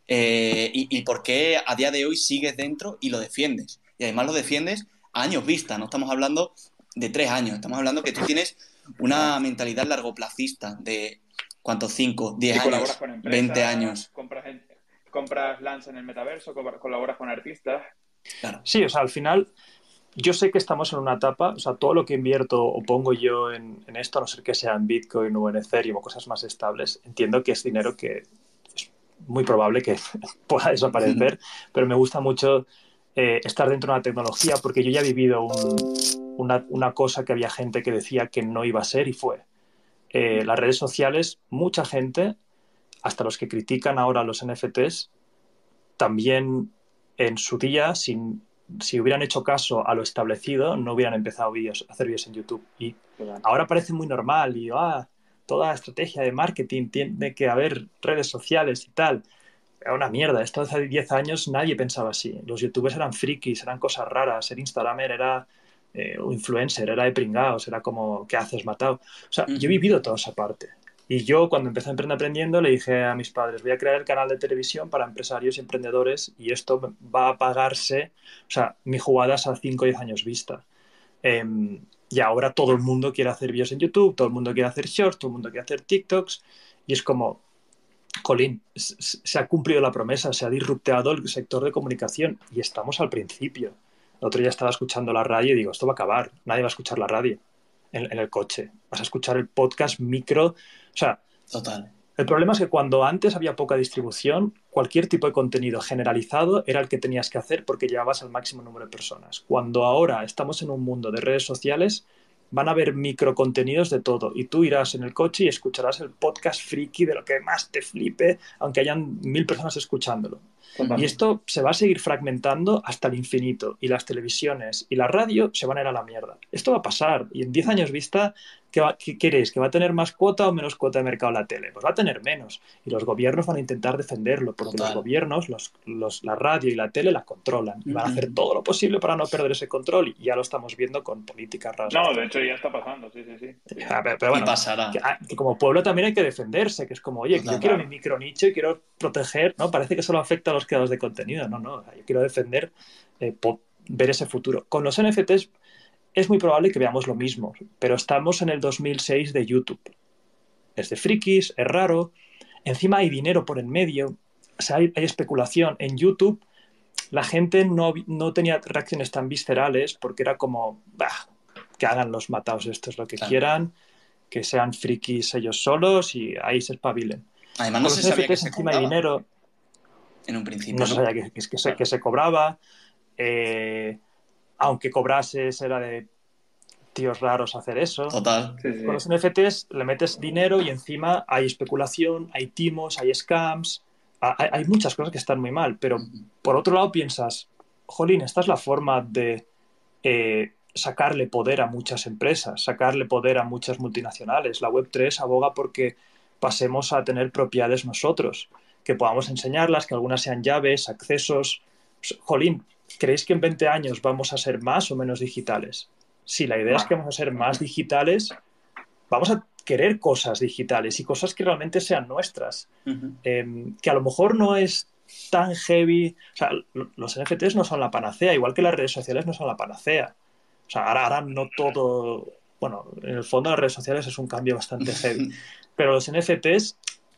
Eh, y, por qué a día de hoy sigues dentro y lo defiendes? Y además lo defiendes a años vista, no estamos hablando de tres años, estamos hablando que tú tienes una mentalidad largoplacista de ¿cuántos? ¿Cinco? ¿Diez años? 20 años compras Lance en el metaverso, colaboras con artistas. Sí, o sea, al final yo sé que estamos en una etapa, o sea, todo lo que invierto o pongo yo en, esto, a no ser que sea en Bitcoin o en Ethereum o cosas más estables, entiendo que es dinero que muy probable que pueda desaparecer, pero me gusta mucho eh, estar dentro de una tecnología porque yo ya he vivido una, una, cosa que había gente que decía que no iba a ser y fue. Eh, las redes sociales, mucha gente hasta los que critican ahora los NFTs, también en su día, sin, si hubieran hecho caso a lo establecido, no hubieran empezado vídeos, a hacer vídeos en YouTube. Y ahora parece muy normal y ah, toda estrategia de marketing tiene que haber redes sociales y tal. Era una mierda. Esto hace 10 años nadie pensaba así. Los youtubers eran frikis, eran cosas raras. Ser Instagramer era eh, influencer, era de pringados, era como, ¿qué haces, matado? O sea, yo he vivido toda esa parte. Y yo cuando empecé a emprender aprendiendo le dije a mis padres, voy a crear el canal de televisión para empresarios y emprendedores y esto va a pagarse, o sea, mi jugada es a 5 o 10 años vista. Em, y ahora todo el mundo quiere hacer vídeos en YouTube, todo el mundo quiere hacer shorts, todo el mundo quiere hacer TikToks y es como, Colín, se ha cumplido la promesa, se ha disrupteado el sector de comunicación y estamos al principio. El otro día estaba escuchando la radio y digo, esto va a acabar, nadie va a escuchar la radio en, el coche. Vas a escuchar el podcast micro. O sea, Total. El problema es que cuando antes había poca distribución, cualquier tipo de contenido generalizado era el que tenías que hacer porque llevabas al máximo número de personas. Cuando ahora estamos en un mundo de redes sociales, van a haber microcontenidos de todo y tú irás en el coche y escucharás el podcast friki de lo que más te flipe, aunque hayan mil personas escuchándolo. Y esto se va a seguir fragmentando hasta el infinito y las televisiones y la radio se van a ir a la mierda. Esto va a pasar y en 10 años vista ¿Qué, queréis? ¿Que va a tener más cuota o menos cuota de mercado la tele? Pues va a tener menos. Y los gobiernos van a intentar defenderlo, porque los gobiernos, los, la radio y la tele la controlan. Y van a hacer todo lo posible para no perder ese control. Y ya lo estamos viendo con políticas raras. No, de hecho ya está pasando, sí, sí, sí. pero, bueno, pasará? Ah, que, como pueblo también hay que defenderse, que es como, oye, yo quiero mi micro nicho y quiero proteger, ¿no? Parece que solo afecta a los creadores de contenido. No, no, yo quiero defender, eh, ver ese futuro. Con los NFTs es muy probable que veamos lo mismo, pero estamos en el 2006 de YouTube. Es de frikis, es raro, encima hay dinero por en medio, hay, especulación. En YouTube la gente no, tenía reacciones tan viscerales porque era como, bah, que hagan los matados estos lo que quieran, que sean frikis ellos solos y ahí se espabilen. Además no se sabía que se encima hay dinero. En un principio. No, se sabía que, se, que se cobraba. Eh, aunque cobrases, era de tíos raros hacer eso. Total. Con los NFTs le metes dinero y encima hay especulación, hay timos, hay scams, hay, muchas cosas que están muy mal, pero por otro lado piensas, jolín, esta es la forma de eh, sacarle poder a muchas empresas, sacarle poder a muchas multinacionales. La Web3 aboga porque pasemos a tener propiedades nosotros, que podamos enseñarlas, que algunas sean llaves, accesos. Jolín, ¿creéis que en 20 años vamos a ser más o menos digitales? Si la idea es que vamos a ser más digitales, vamos a querer cosas digitales y cosas que realmente sean nuestras. Em, que a lo mejor no es tan heavy. O sea, los NFTs no son la panacea, igual que las redes sociales no son la panacea. O sea, ahora, ahora no todo. Bueno, en el fondo las redes sociales es un cambio bastante heavy. Pero los NFTs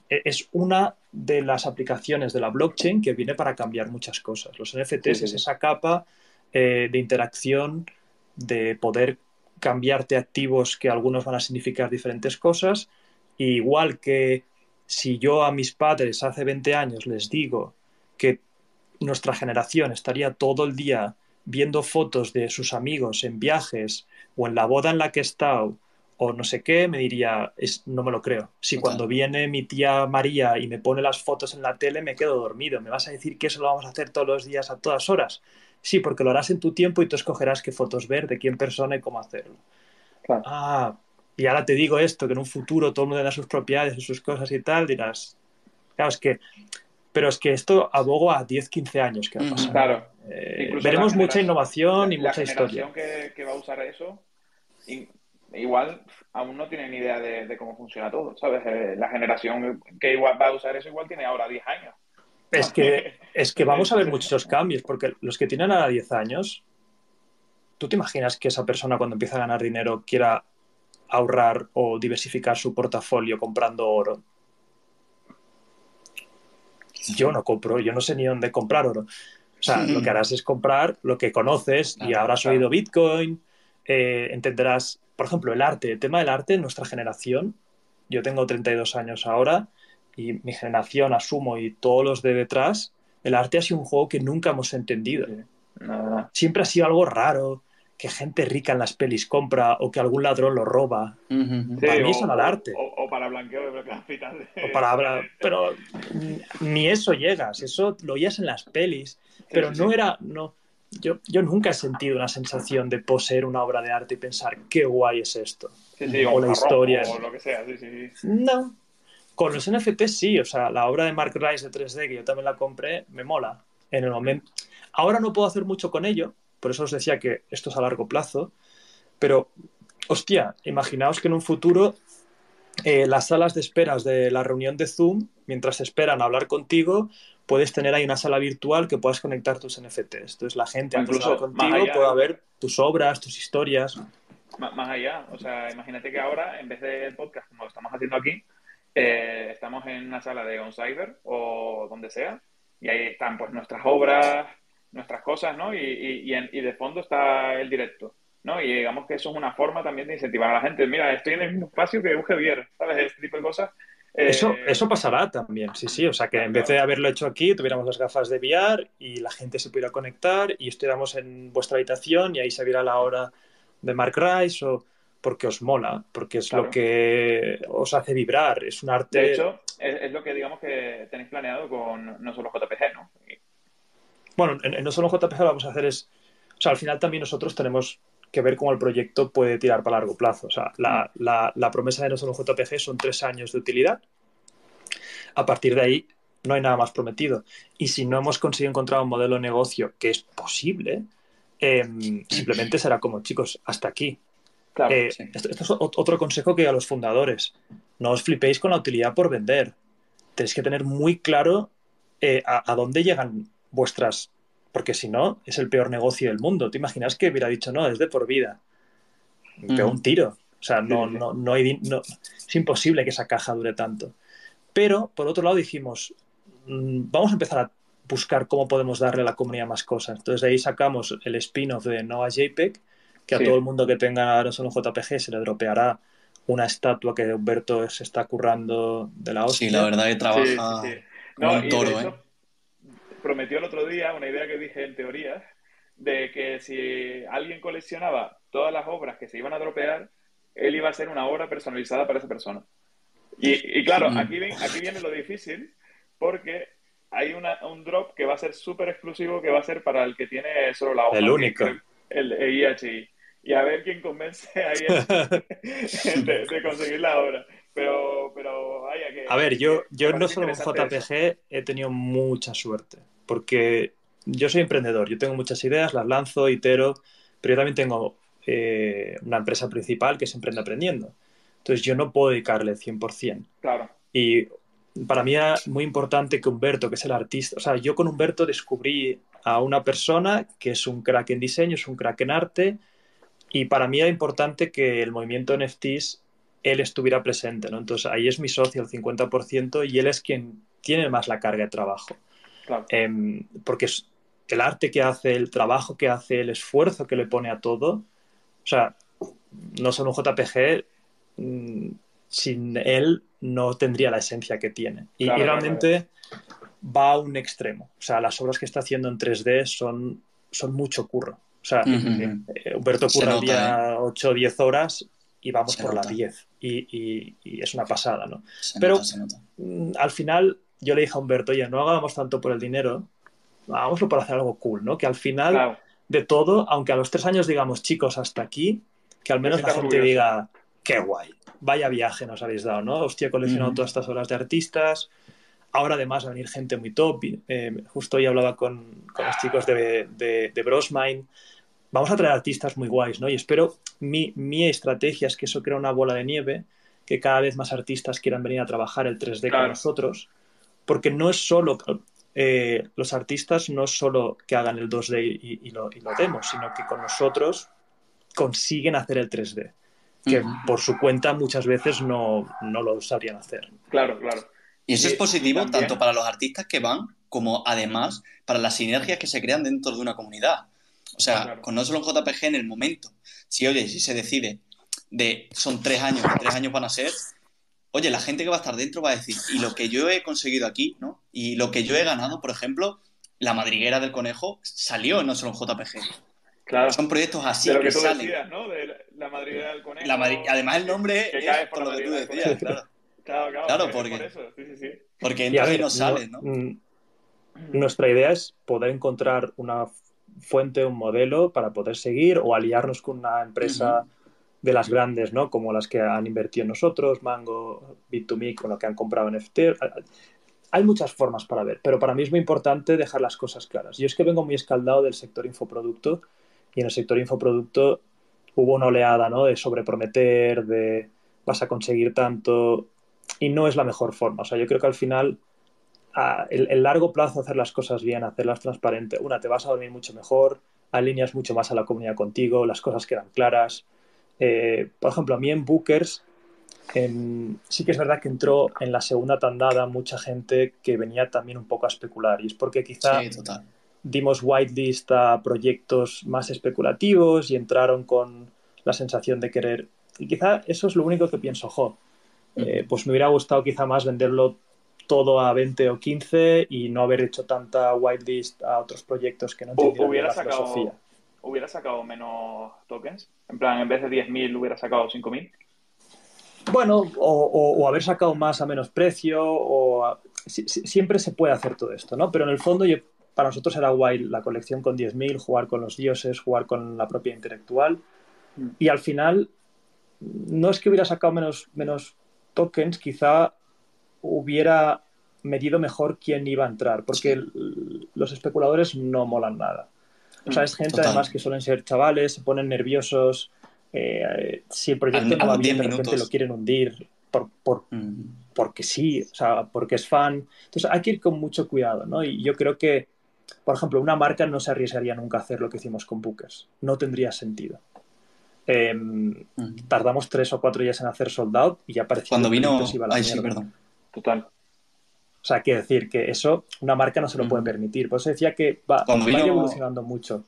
es una de las aplicaciones de la blockchain que viene para cambiar muchas cosas. Los NFTs es esa capa eh, de interacción, de poder cambiarte activos que algunos van a significar diferentes cosas. igual que si yo a mis padres hace 20 años les digo que nuestra generación estaría todo el día viendo fotos de sus amigos en viajes o en la boda en la que he estado o no sé qué, me diría, es, no me lo creo. Si cuando viene mi tía María y me pone las fotos en la tele, me quedo dormido. ¿Me vas a decir que eso lo vamos a hacer todos los días a todas horas? Sí, porque lo harás en tu tiempo y tú escogerás qué fotos ver, de quién persona y cómo hacerlo. Ah, y ahora te digo esto, que en un futuro todo el mundo da sus propiedades y sus cosas y tal, dirás, claro, es que, pero es que esto abogo a 10, 15 años que va a pasar. Claro. Eh, veremos mucha innovación y mucha historia. Que va a usar eso igual aún no tiene ni idea de, cómo funciona todo, ¿sabes? Eh, la generación que igual va a usar eso igual tiene ahora 10 años. Es que, es que vamos a ver muchos cambios, porque los que tienen ahora 10 años, ¿tú te imaginas que esa persona cuando empieza a ganar dinero quiera ahorrar o diversificar su portafolio comprando oro? Yo no compro, yo no sé ni dónde comprar oro. O sea, lo que harás es comprar lo que conoces y habrás oído Bitcoin, eh, entenderás por ejemplo, el arte, el tema del arte, nuestra generación, yo tengo 32 años ahora y mi generación, asumo, y todos los de detrás, el arte ha sido un juego que nunca hemos entendido. Siempre ha sido algo raro, que gente rica en las pelis compra o que algún ladrón lo roba. para mí eso no arte. O, para blanqueo de capital. O para, pero ni eso llegas, eso lo oías en las pelis, pero no era, no, yo, yo, nunca he sentido una sensación de poseer una obra de arte y pensar qué guay es esto. o, la historia. O lo que sea, No. Con los NFT sí, o sea, la obra de Mark Rice de 3D, que yo también la compré, me mola. En el momento. Ahora no puedo hacer mucho con ello, por eso os decía que esto es a largo plazo, pero, hostia, imaginaos que en un futuro eh, las salas de esperas de la reunión de Zoom, mientras esperan a hablar contigo, puedes tener ahí una sala virtual que puedas conectar tus NFTs. Entonces la gente incluso contigo pueda ver tus obras, tus historias. más allá, o sea, imagínate que ahora, en vez del podcast como lo estamos haciendo aquí, eh, estamos en una sala de OnCyber o donde sea, y ahí están pues nuestras obras, nuestras cosas, ¿no? Y, y, y, de fondo está el directo, ¿no? Y digamos que eso es una forma también de incentivar a la gente. Mira, estoy en el mismo espacio que un Javier, ¿sabes? Este tipo de cosas Eso, eh, eso pasará también, sí, sí. O sea, que en vez de haberlo hecho aquí, tuviéramos las gafas de VR y la gente se pudiera conectar y estuviéramos en vuestra habitación y ahí se viera la hora de Mark Rice o porque os mola, porque es lo que os hace vibrar, es un arte... De hecho, es, lo que digamos que tenéis planeado con no solo JPG, ¿no? Bueno, en, no solo JPG lo vamos a hacer es... O sea, al final también nosotros tenemos que ver cómo el proyecto puede tirar para largo plazo. O sea, la, la, promesa de solo JPG son tres años de utilidad. A partir de ahí no hay nada más prometido. Y si no hemos conseguido encontrar un modelo de negocio que es posible, em, simplemente será como, chicos, hasta aquí. Eh, esto, es otro consejo que a los fundadores. No os flipéis con la utilidad por vender. Tenéis que tener muy claro eh, a, dónde llegan vuestras porque si no, es el peor negocio del mundo. ¿Te imaginas que hubiera dicho, no, es de por vida? Me pegó un tiro. O sea, no, no, no, hay, no, es imposible que esa caja dure tanto. Pero, por otro lado, dijimos, mm, vamos a empezar a buscar cómo podemos darle a la comunidad más cosas. Entonces, de ahí sacamos el spin-off de Nova JPEG, que a todo el mundo que tenga ahora solo JPG se le dropeará una estatua que Humberto se está currando de la hostia. Sí, la verdad que trabaja un toro, ¿eh? Prometió el otro día una idea que dije en teoría, de que si alguien coleccionaba todas las obras que se iban a dropear, él iba a hacer una obra personalizada para esa persona. Y, claro, aquí, aquí viene lo difícil, porque hay un drop que va a ser súper exclusivo, que va a ser para el que tiene solo la obra. El único. El, IHI. Y a ver quién convence a IHI de, conseguir la obra. Pero, pero que... A ver, yo, yo no solo en JPG he tenido mucha suerte porque yo soy emprendedor, yo tengo muchas ideas, las lanzo, itero, pero yo también tengo eh, una empresa principal que es Emprende Aprendiendo. Entonces yo no puedo dedicarle 100%. Claro. Y para mí era muy importante que Humberto, que es el artista, o sea, yo con Humberto descubrí a una persona que es un crack en diseño, es un crack en arte, y para mí era importante que el movimiento NFTs él estuviera presente, ¿no? Entonces ahí es mi socio el 50% y él es quien tiene más la carga de trabajo. Em, porque es el arte que hace, el trabajo que hace, el esfuerzo que le pone a todo. O sea, no solo un JPG, mm, sin él no tendría la esencia que tiene. Y, realmente va a un extremo. O sea, las obras que está haciendo en 3D son, son mucho curro. O sea, eh, Humberto curra día 8 o 10 horas y vamos por la 10. Y, es una pasada, ¿no? Pero mm, al final yo le dije a Humberto, oye, no hagamos tanto por el dinero, hagámoslo por hacer algo cool, ¿no? Que al final de todo, aunque a los tres años digamos, chicos, hasta aquí, que al menos la gente diga, qué guay, vaya viaje nos habéis dado, ¿no? Hostia, he coleccionado todas estas obras de artistas. Ahora además va a venir gente muy top. Eh, justo hoy hablaba con, los chicos de, de, de Brosmine. Vamos a traer artistas muy guays, ¿no? Y espero, mi, mi estrategia es que eso crea una bola de nieve, que cada vez más artistas quieran venir a trabajar el 3D con nosotros porque no es solo, eh, los artistas no es solo que hagan el 2D y, lo, y, demos, sino que con nosotros consiguen hacer el 3D, que por su cuenta muchas veces no, lo sabrían hacer. Claro, claro. Y eso es positivo tanto para los artistas que van como además para las sinergias que se crean dentro de una comunidad. O sea, con no solo JPG en el momento. Si oye, si se decide de son tres años, tres años van a ser, oye, la gente que va a estar dentro va a decir, y lo que yo he conseguido aquí, ¿no? Y lo que yo he ganado, por ejemplo, la madriguera del conejo salió no solo en JPG. Claro. Son proyectos así de lo que, tú Decías, ¿no? De la madriguera del conejo. Además, el nombre es por, lo que tú decías, claro. Claro, claro, claro porque, por eso. Sí, sí, sí. porque entra y, no sale, ¿no? Mm, nuestra idea es poder encontrar una fuente, un modelo para poder seguir o aliarnos con una empresa de las grandes, ¿no? Como las que han invertido en nosotros, Mango, Bit2Me, con lo que han comprado en FT. Hay muchas formas para ver, pero para mí es muy importante dejar las cosas claras. Yo es que vengo muy escaldado del sector infoproducto y en el sector infoproducto hubo una oleada, ¿no? De sobreprometer, de vas a conseguir tanto y no es la mejor forma. O sea, yo creo que al final el, largo plazo hacer las cosas bien, hacerlas transparentes, una, te vas a dormir mucho mejor, alineas mucho más a la comunidad contigo, las cosas quedan claras, eh, por ejemplo, a mí en Bookers sí que es verdad que entró en la segunda tandada mucha gente que venía también un poco a especular y es porque quizá dimos whitelist a proyectos más especulativos y entraron con la sensación de querer y quizá eso es lo único que pienso, jo, eh, pues me hubiera gustado quizá más venderlo todo a 20 o 15 y no haber hecho tanta whitelist a otros proyectos que no hubiera sacado, ¿Hubiera sacado menos tokens? En plan, en vez de 10.000 hubiera sacado 5.000. Bueno, o, haber sacado más a menos precio, o siempre se puede hacer todo esto, ¿no? Pero en el fondo para nosotros era guay la colección con 10.000, jugar con los dioses, jugar con la propia intelectual. Mm. Y al final, no es que hubiera sacado menos, menos tokens, quizá hubiera medido mejor quién iba a entrar, porque los especuladores no molan nada. O sea, es gente además que suelen ser chavales, se ponen nerviosos, eh, si el proyecto no va bien, de repente lo quieren hundir por, por, mm. porque sí, o sea, porque es fan. Entonces hay que ir con mucho cuidado, ¿no? Y yo creo que, por ejemplo, una marca no se arriesgaría nunca a hacer lo que hicimos con Bookers. No tendría sentido. Em, tardamos tres o cuatro días en hacer sold out y ya parecía Cuando vino. Ay, sí, perdón. Total. O sea, quiere decir que eso una marca no se lo puede permitir. Por eso decía que va, evolucionando mucho.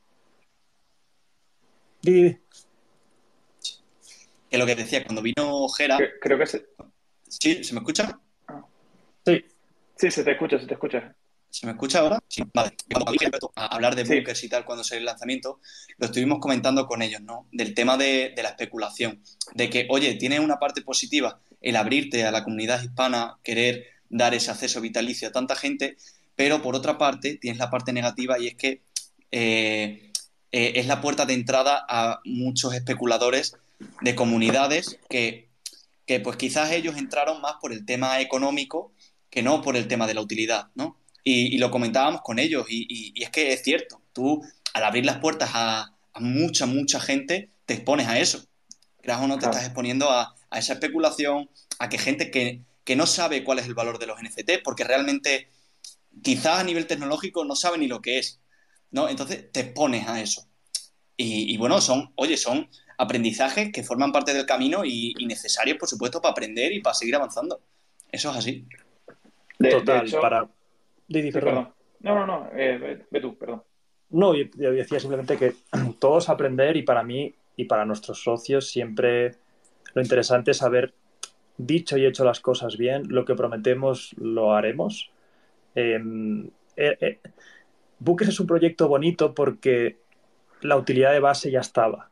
Que lo que decía, cuando vino Jera. Creo que se. ¿Sí? ¿Se me escucha? Sí. Sí, se te escucha, se te escucha. ¿Se me escucha ahora? Sí, vale. Cuando dije a hablar de bunkers y tal cuando salió el lanzamiento, lo estuvimos comentando con ellos, ¿no? Del tema de, la especulación. De que, oye, tiene una parte positiva el abrirte a la comunidad hispana, querer dar ese acceso vitalicio a tanta gente, pero por otra parte tienes la parte negativa y es que eh, eh, es la puerta de entrada a muchos especuladores de comunidades que, que, pues quizás ellos entraron más por el tema económico que no por el tema de la utilidad, ¿no? Y, lo comentábamos con ellos, y, es que es cierto, tú al abrir las puertas a, mucha, mucha gente, te expones a eso. Creas o no, te estás exponiendo a, esa especulación, a que gente que, no sabe cuál es el valor de los NFT, porque realmente quizás a nivel tecnológico no sabe ni lo que es, ¿no? Entonces te expones a eso. Y, bueno, son, oye, son aprendizajes que forman parte del camino y, necesarios, por supuesto, para aprender y para seguir avanzando. Eso es así. Total, para, perdón. No, no, no, eh, ve, tú, perdón. No, yo, decía simplemente que todos aprender y para mí y para nuestros socios siempre lo interesante es haber dicho y hecho las cosas bien, lo que prometemos lo haremos. Em, eh, eh, Buques es un proyecto bonito porque la utilidad de base ya estaba.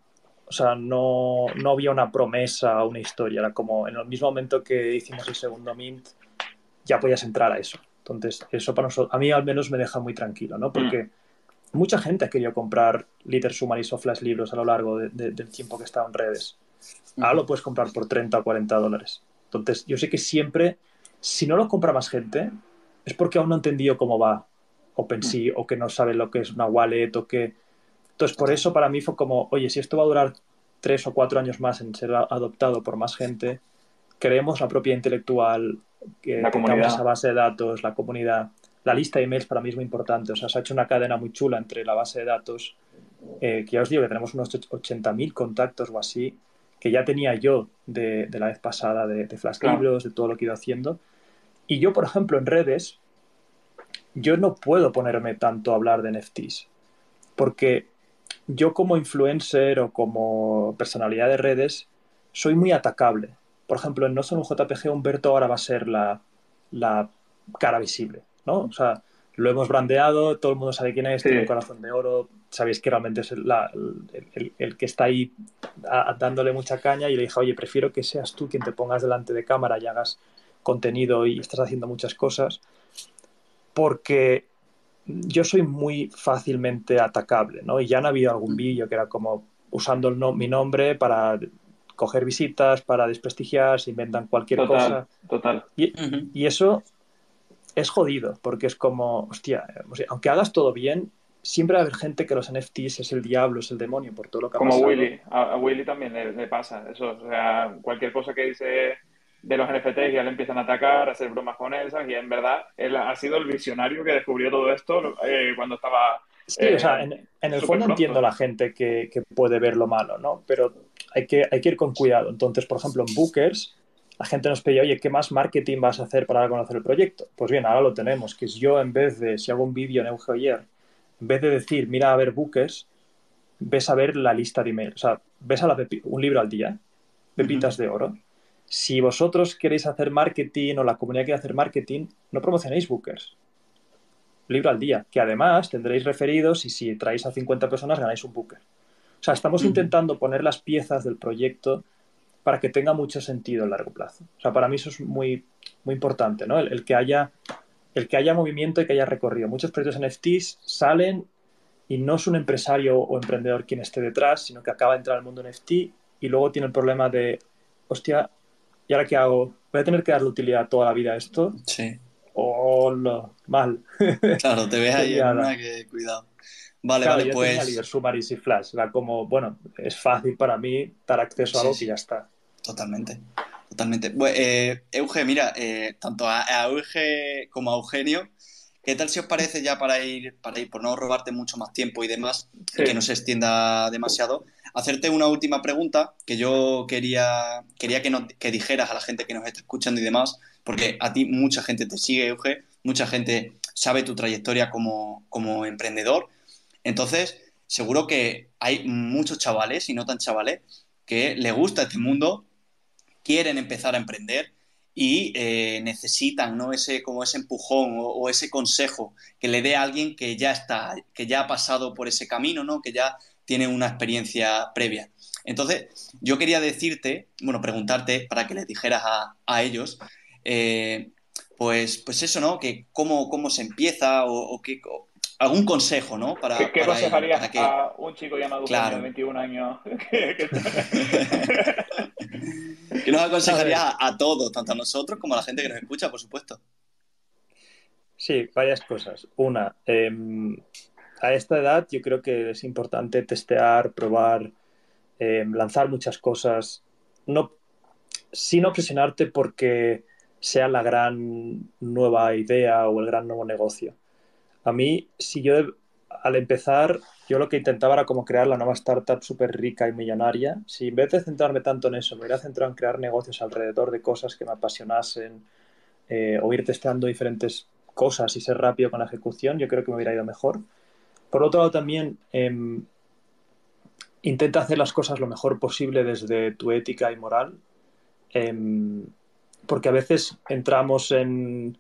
O sea, no, no había una promesa o una historia. Era como en el mismo momento que hicimos el segundo Mint, ya podías entrar a eso. Entonces, eso para nosotros, a mí al menos me deja muy tranquilo, ¿no? Porque mucha gente ha querido comprar Liter Summaries o Flash libros a lo largo del tiempo que estaba en redes. Ahora lo puedes comprar por 30 o 40 dólares. Entonces, yo sé que siempre, si no lo compra más gente, es porque aún no ha entendido cómo va OpenSea mm. o que no sabe lo que es una wallet o que... Entonces, por eso para mí fue como, oye, si esto va a durar tres o cuatro años más en ser adoptado por más gente, creemos la propia intelectual, que la tengamos esa base de datos, la comunidad. La lista de emails para mí es muy importante. O sea, se ha hecho una cadena muy chula entre la base de datos, eh, que ya os digo que tenemos unos 80.000 contactos o así, que ya tenía yo de, la vez pasada de, Flash Libros, de todo lo que he ido haciendo. Y yo, por ejemplo, en redes, yo no puedo ponerme tanto a hablar de NFTs, porque yo como influencer o como personalidad de redes soy muy atacable por ejemplo, en No Son un JPG, Humberto ahora va a ser la, cara visible, ¿no? O sea, lo hemos brandeado, todo el mundo sabe quién es, tiene un corazón de oro, sabéis que realmente es el, que está ahí dándole mucha caña y le dije, oye, prefiero que seas tú quien te pongas delante de cámara y hagas contenido y estás haciendo muchas cosas, porque yo soy muy fácilmente atacable, ¿no? Y ya han habido algún mm. vídeo que era como usando mi nombre para coger visitas, para desprestigiar, se inventan cualquier cosa. Total. Y, eso es jodido, porque es como, hostia, aunque hagas todo bien, siempre va a haber gente que los NFTs es el diablo, es el demonio, por todo lo que ha Como Willy, a, Willy también le, pasa eso, o sea, cualquier cosa que dice de los NFTs ya le empiezan a atacar, a hacer bromas con él, y en verdad él ha sido el visionario que descubrió todo esto eh, cuando estaba... Sí, o sea, en, el fondo entiendo la gente que, que, puede ver lo malo, ¿no? Pero hay que, hay que ir con cuidado. Entonces, por ejemplo, en Bookers, la gente nos pedía, oye, ¿qué más marketing vas a hacer para conocer el proyecto? Pues bien, ahora lo tenemos, que es yo en vez de, si hago un vídeo en Eugeoyer, en vez de decir, mira a ver Bookers, ves a ver la lista de emails. O sea, ves a la un libro al día, pepitas de oro. si vosotros queréis hacer marketing o la comunidad quiere hacer marketing, no promocionéis bookers. Libro al día, que además tendréis referidos y si traéis a 50 personas ganáis un booker. O sea, estamos intentando poner las piezas del proyecto para que tenga mucho sentido a largo plazo. O sea, para mí eso es muy, muy importante, ¿no? El, que haya, el que haya movimiento y que haya recorrido. Muchos proyectos NFTs salen y no es un empresario o emprendedor quien esté detrás, sino que acaba de entrar al mundo NFT y luego tiene el problema de, hostia, ¿y ahora qué hago? ¿Voy a tener que darle utilidad toda la vida a esto? Sí. O no, mal. Claro, te ves ahí en una que cuidado. Vale, vale, pues. Tenía Flash. Era como, bueno, es fácil para mí dar acceso a algo que ya está. Totalmente. Totalmente. Bueno, eh, Euge, mira, eh, tanto a, Euge como a Eugenio, ¿qué tal si os parece ya para ir, para ir, por no robarte mucho más tiempo y demás, que no se extienda demasiado, hacerte una última pregunta que yo quería, quería que, no, que dijeras a la gente que nos está escuchando y demás, porque a ti mucha gente te sigue, Euge, mucha gente sabe tu trayectoria como, como emprendedor. Entonces, seguro que hay muchos chavales, y no tan chavales, que les gusta este mundo, quieren empezar a emprender y eh, necesitan ¿no? ese, como ese empujón o, ese consejo que le dé a alguien que ya está, que ya ha pasado por ese camino, ¿no? que ya tiene una experiencia previa. Entonces, yo quería decirte, bueno, preguntarte para que les dijeras a, ellos, eh, pues, pues eso, ¿no? Que cómo, cómo se empieza o, qué, algún consejo, ¿no? Para, ¿Qué, aconsejarías a un chico llamado claro. de 21 años? ¿Qué nos aconsejarías a, todos, tanto a nosotros como a la gente que nos escucha, por supuesto? Sí, varias cosas. Una, em, a esta edad yo creo que es importante testear, probar, em, lanzar muchas cosas, no, sin obsesionarte porque sea la gran nueva idea o el gran nuevo negocio. A mí, si yo al empezar, yo lo que intentaba era como crear la nueva startup súper rica y millonaria. Si en vez de centrarme tanto en eso, me hubiera centrado en crear negocios alrededor de cosas que me apasionasen eh, o ir testeando diferentes cosas y ser rápido con la ejecución, yo creo que me hubiera ido mejor. Por otro lado, también em, intenta hacer las cosas lo mejor posible desde tu ética y moral, em, porque a veces entramos en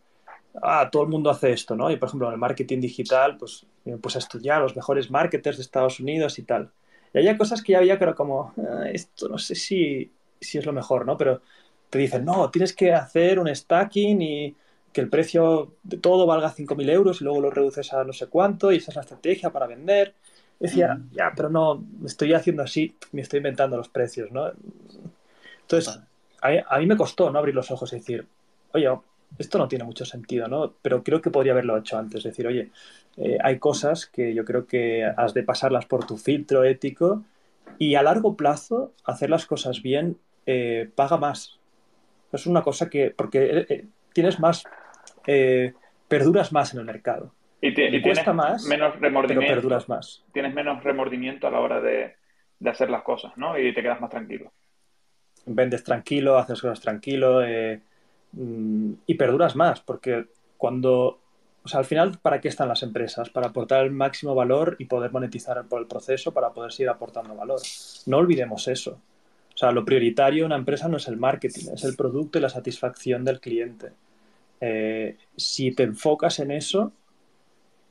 ah, todo el mundo hace esto, ¿no? Y por ejemplo, en el marketing digital, pues, pues a estudiar los mejores marketers de Estados Unidos y tal. Y había cosas que ya había que era como, ah, esto no sé si, si es lo mejor, ¿no? Pero te dicen, no, tienes que hacer un stacking y que el precio de todo valga 5.000 euros y luego lo reduces a no sé cuánto y esa es la estrategia para vender. Decía, ya, pero no, estoy haciendo así, me estoy inventando los precios, ¿no? Entonces, a, a, mí me costó no abrir los ojos y decir, oye, esto no tiene mucho sentido, ¿no? Pero creo que podría haberlo hecho antes. Decir, oye, eh, hay cosas que yo creo que has de pasarlas por tu filtro ético y a largo plazo hacer las cosas bien eh, paga más. Es una cosa que, porque eh, tienes más, perduras más en el mercado. Y, cuesta más, menos remordimiento. Pero perduras más. Tienes menos remordimiento a la hora de, de hacer las cosas, ¿no? Y te quedas más tranquilo. Vendes tranquilo, haces cosas tranquilo, Mm, y perduras más, porque cuando, o sea, al final, ¿para qué están las empresas? Para aportar el máximo valor y poder monetizar por el proceso para poder seguir aportando valor. No olvidemos eso. O sea, lo prioritario en una empresa no es el marketing, es el producto y la satisfacción del cliente. Eh, si te enfocas en eso,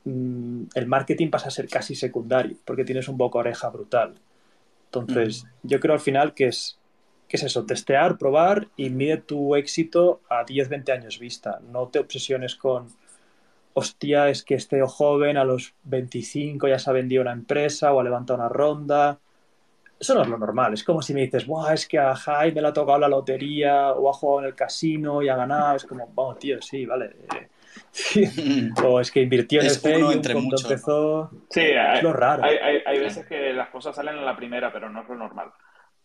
mm, el marketing pasa a ser casi secundario, porque tienes un boca oreja brutal. Entonces, yo creo al final que es ¿qué es eso? Testear, probar y mide tu éxito a 10, 20 años vista. No te obsesiones con, hostia, es que este joven a los 25 ya se ha vendido una empresa o ha levantado una ronda. Eso no es lo normal. Es como si me dices, Buah, es que a Jaime le ha tocado la lotería o ha jugado en el casino y ha ganado. Es como, vamos, tío, sí, vale. o es que invirtió en el Ethereum cuando empezó. Sí, es lo raro. Hay, hay, hay veces que las cosas salen en la primera, pero no es lo normal.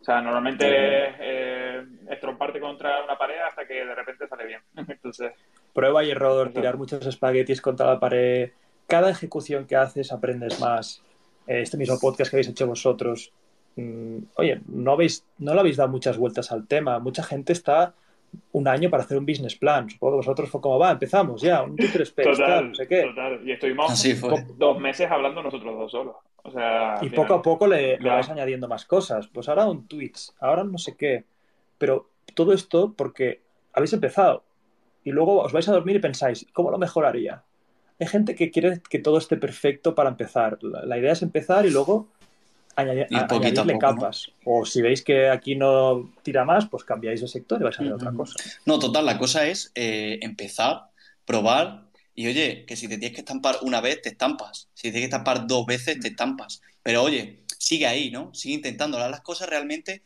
Sea, normalmente es eh, estromparte contra una pared hasta que de repente sale bien. Entonces, Prueba y error, tirar muchos espaguetis contra la pared. Cada ejecución que haces aprendes más. Este mismo podcast que habéis hecho vosotros, mm, oye, no, habéis, no le habéis dado muchas vueltas al tema. Mucha gente está un año para hacer un business plan. Supongo que vosotros fue como va, empezamos ya, un total, no sé qué. Total. Y estuvimos dos meses hablando nosotros dos solos y poco a poco le, le, vas añadiendo más cosas. Pues ahora un tweets, ahora no sé qué. Pero todo esto porque habéis empezado y luego os vais a dormir y pensáis, ¿cómo lo mejoraría? Hay gente que quiere que todo esté perfecto para empezar. La, idea es empezar y luego añadir, añadirle capas. O si veis que aquí no tira más, pues cambiáis de sector y vais a hacer otra cosa. No, total, la cosa es eh, empezar, probar y oye, que si te tienes que estampar una vez, te estampas. Si te tienes que estampar dos veces, te estampas. Pero oye, sigue ahí, ¿no? Sigue intentando las cosas realmente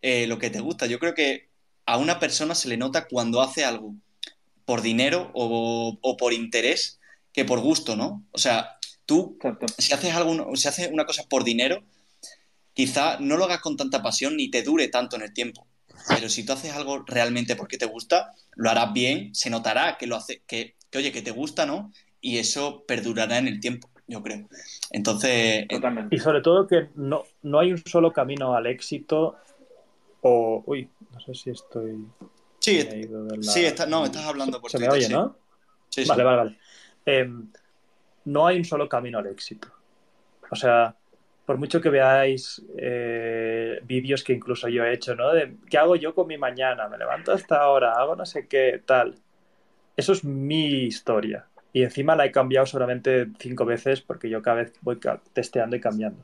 eh, lo que te gusta. Yo creo que a una persona se le nota cuando hace algo por dinero o, o por interés que por gusto, ¿no? O sea, tú, si haces, algo, si haces una cosa por dinero, quizá no lo hagas con tanta pasión ni te dure tanto en el tiempo. Pero si tú haces algo realmente porque te gusta, lo harás bien, se notará que lo hace, que, oye, que te gusta, ¿no? Y eso perdurará en el tiempo, yo creo. Entonces. Totalmente. Y sobre todo que no, no hay un solo camino al éxito. O. Uy, no sé si estoy. Sí, sí no, estás hablando por Se me oye, ¿no? Sí, vale, vale, vale. Em, no hay un solo camino al éxito. O sea, por mucho que veáis eh, vídeos que incluso yo he hecho, ¿no? De qué hago yo con mi mañana, me levanto hasta ahora, hago no sé qué, tal. Eso es mi historia. Y encima la he cambiado solamente cinco veces porque yo cada vez voy testeando y cambiando.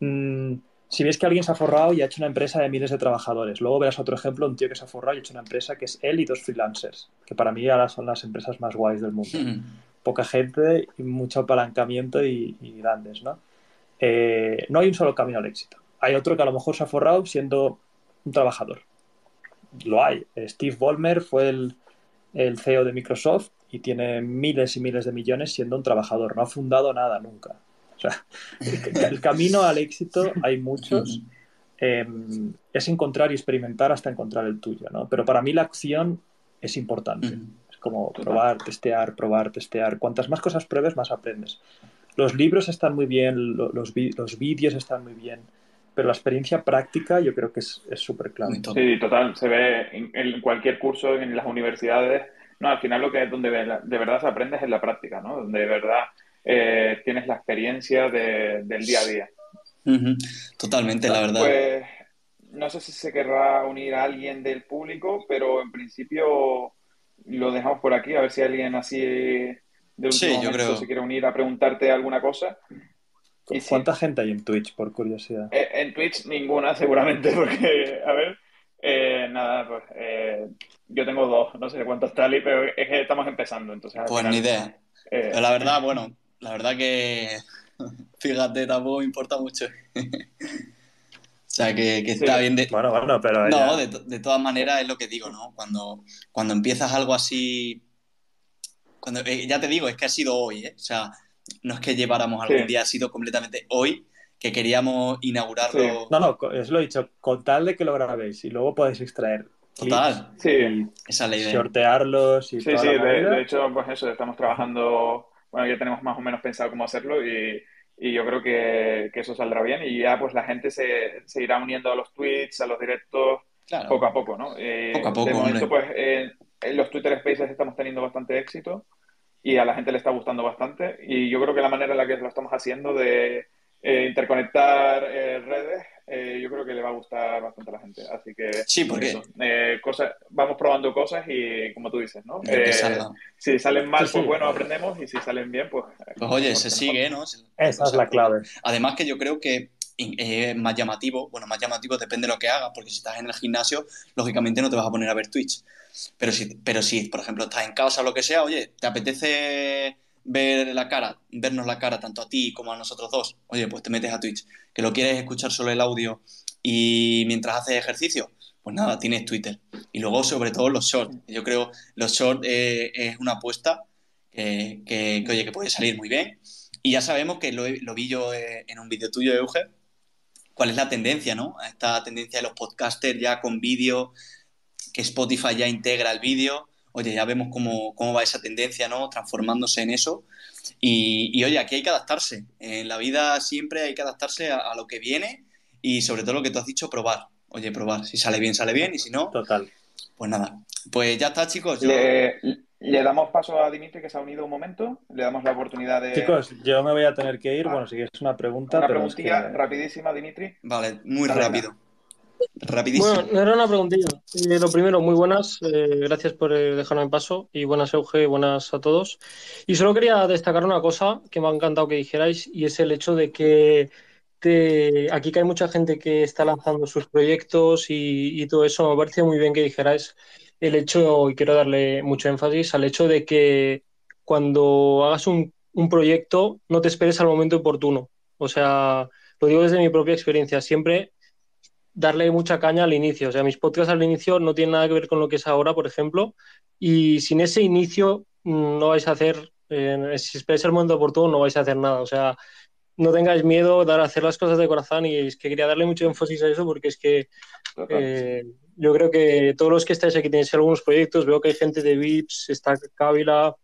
Mm, si ves que alguien se ha forrado y ha hecho una empresa de miles de trabajadores, luego verás otro ejemplo, un tío que se ha forrado y ha hecho una empresa que es él y dos freelancers, que para mí ahora son las empresas más guays del mundo. Hmm. Poca gente y mucho apalancamiento y, grandes, ¿no? Eh, no hay un solo camino al éxito. Hay otro que a lo mejor se ha forrado siendo un trabajador. Lo hay. Steve Ballmer fue el, el CEO de Microsoft y tiene miles y miles de millones siendo un trabajador. No ha fundado nada nunca o sea, el, camino al éxito hay muchos. Em, es encontrar y experimentar hasta encontrar el tuyo, ¿no? Pero para mí la acción es importante. Es como probar, testear, probar, testear. Cuantas más cosas pruebes, más aprendes. Los libros están muy bien, los, los vídeos están muy bien, pero la experiencia práctica yo creo que es súper clave. Sí, total. Se ve en, cualquier curso, en las universidades. No, al final lo que es donde de verdad se aprende es en la práctica, ¿no? Donde de verdad eh, tienes la experiencia del día a día. Totalmente, la verdad. Pues no sé si se querrá unir a alguien del público, pero en principio lo dejamos por aquí, a ver si alguien así de último sí, yo creo... se quiere unir a preguntarte alguna cosa. ¿Cuánta gente hay en Twitch, por curiosidad? Eh, en Twitch ninguna, seguramente, porque, a ver, eh, nada, pues yo tengo dos, no sé cuántos tal, pero es que estamos empezando, entonces... Pues ni idea. pero la verdad, bueno, la verdad que, fíjate, tampoco importa mucho. o sea, que, está bien de... Bueno, bueno, pero... No, de, todas maneras es lo que digo, ¿no? Cuando, cuando empiezas algo así... Cuando, eh, ya te digo, es que ha sido hoy, ¿eh? O sea, no es que lleváramos algún día, ha sido completamente hoy que queríamos inaugurarlo. No, no, es lo he dicho, con tal de que lo grabéis y luego podéis extraer Total. Sí. Esa es la idea. Sortearlos y Sí, sí, de, hecho, pues eso, estamos trabajando bueno, ya tenemos más o menos pensado cómo hacerlo y, y yo creo que, que, eso saldrá bien y ya pues la gente se, se irá uniendo a los tweets, a los directos, poco a poco, ¿no? Eh, poco a poco, de momento, pues en los Twitter Spaces estamos teniendo bastante éxito y a la gente le está gustando bastante y yo creo que la manera en la que lo estamos haciendo de eh, interconectar eh, redes, eh, yo creo que le va a gustar bastante a la gente. Así que sí, porque cosas, vamos probando cosas y como tú dices, ¿no? si salen mal, pues bueno, aprendemos y si salen bien, pues... Pues oye, se sigue, ¿no? Esa es la clave. Además que yo creo que es más llamativo, bueno, más llamativo depende de lo que hagas, porque si estás en el gimnasio, lógicamente no te vas a poner a ver Twitch. Pero si, pero si por ejemplo, estás en casa o lo que sea, oye, te apetece ver la cara, vernos la cara tanto a ti como a nosotros dos, oye, pues te metes a Twitch. Que lo quieres escuchar solo el audio y mientras haces ejercicio, pues nada, tienes Twitter. Y luego, sobre todo, los shorts. Yo creo los shorts eh, es una apuesta que, que, oye, que puede salir muy bien. Y ya sabemos que lo, lo vi yo eh, en un vídeo tuyo, Euge, cuál es la tendencia, ¿no? Esta tendencia de los podcasters ya con vídeo, que Spotify ya integra el vídeo oye, ya vemos cómo, va esa tendencia, ¿no? Transformándose en eso. Y, oye, aquí hay que adaptarse. En la vida siempre hay que adaptarse a, lo que viene y sobre todo lo que tú has dicho, probar. Oye, probar. Si sale bien, sale bien y si no, Total. pues nada. Pues ya está, chicos. Le, damos paso a Dimitri que se ha unido un momento. Le damos la oportunidad de. Chicos, yo me voy a tener que ir. Ah. Bueno, si es una pregunta. Una preguntilla rapidísima, Dimitri. Vale, muy rápido. Rapidísimo. Bueno, no era una preguntilla. Eh, lo primero, muy buenas. Eh, gracias por eh, dejarme en paso. Y buenas, Euge, buenas a todos. Y solo quería destacar una cosa que me ha encantado que dijerais, y es el hecho de que aquí que hay mucha gente que está lanzando sus proyectos y, todo eso. Me parece muy bien que dijerais el hecho, y quiero darle mucho énfasis, al hecho de que cuando hagas un, un proyecto no te esperes al momento oportuno. O sea, lo digo desde mi propia experiencia. Siempre darle mucha caña al inicio. O sea, mis podcasts al inicio no tienen nada que ver con lo que es ahora, por ejemplo, y sin ese inicio mm, no vais a hacer, eh, si esperáis el momento oportuno, no vais a hacer nada. O sea, no tengáis miedo de hacer las cosas de corazón y es que quería darle mucho énfasis a eso porque es que eh, yo creo que todos los que estáis aquí tenéis algunos proyectos, veo que hay gente de VIPs, está Kabila,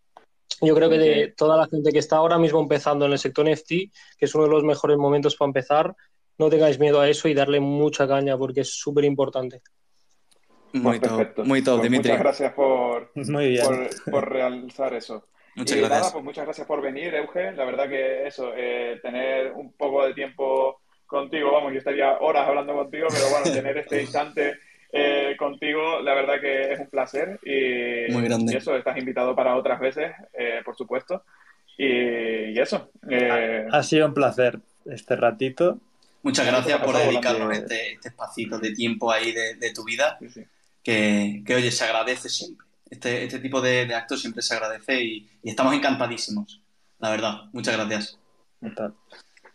yo creo que de toda la gente que está ahora mismo empezando en el sector NFT, que es uno de los mejores momentos para empezar, no tengáis miedo a eso y darle mucha caña porque es súper importante. Muy pues top, muy top, pues Dimitri. Muchas gracias por, por, realizar eso. Muchas gracias. pues muchas gracias por venir, Euge. La verdad que eso, eh, tener un poco de tiempo contigo, vamos, yo estaría horas hablando contigo, pero bueno, tener este instante eh, contigo, la verdad que es un placer. Y, Muy grande. y eso, estás invitado para otras veces, eh, por supuesto. Y, y eso. ha sido un placer este ratito Muchas gracias por dedicarnos este, este espacito de tiempo ahí de, tu vida, Que, oye, se agradece siempre. Este, este tipo de, actos siempre se agradece y, estamos encantadísimos, la verdad. Muchas gracias.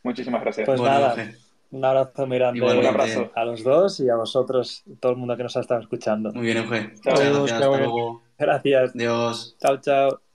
Muchísimas gracias. Pues nada, un abrazo muy grande un abrazo. a los dos y a vosotros, todo el mundo que nos ha estado escuchando. Muy bien, Euge. Chao. Gracias. Hasta luego. Gracias. Adiós. Chao, chao.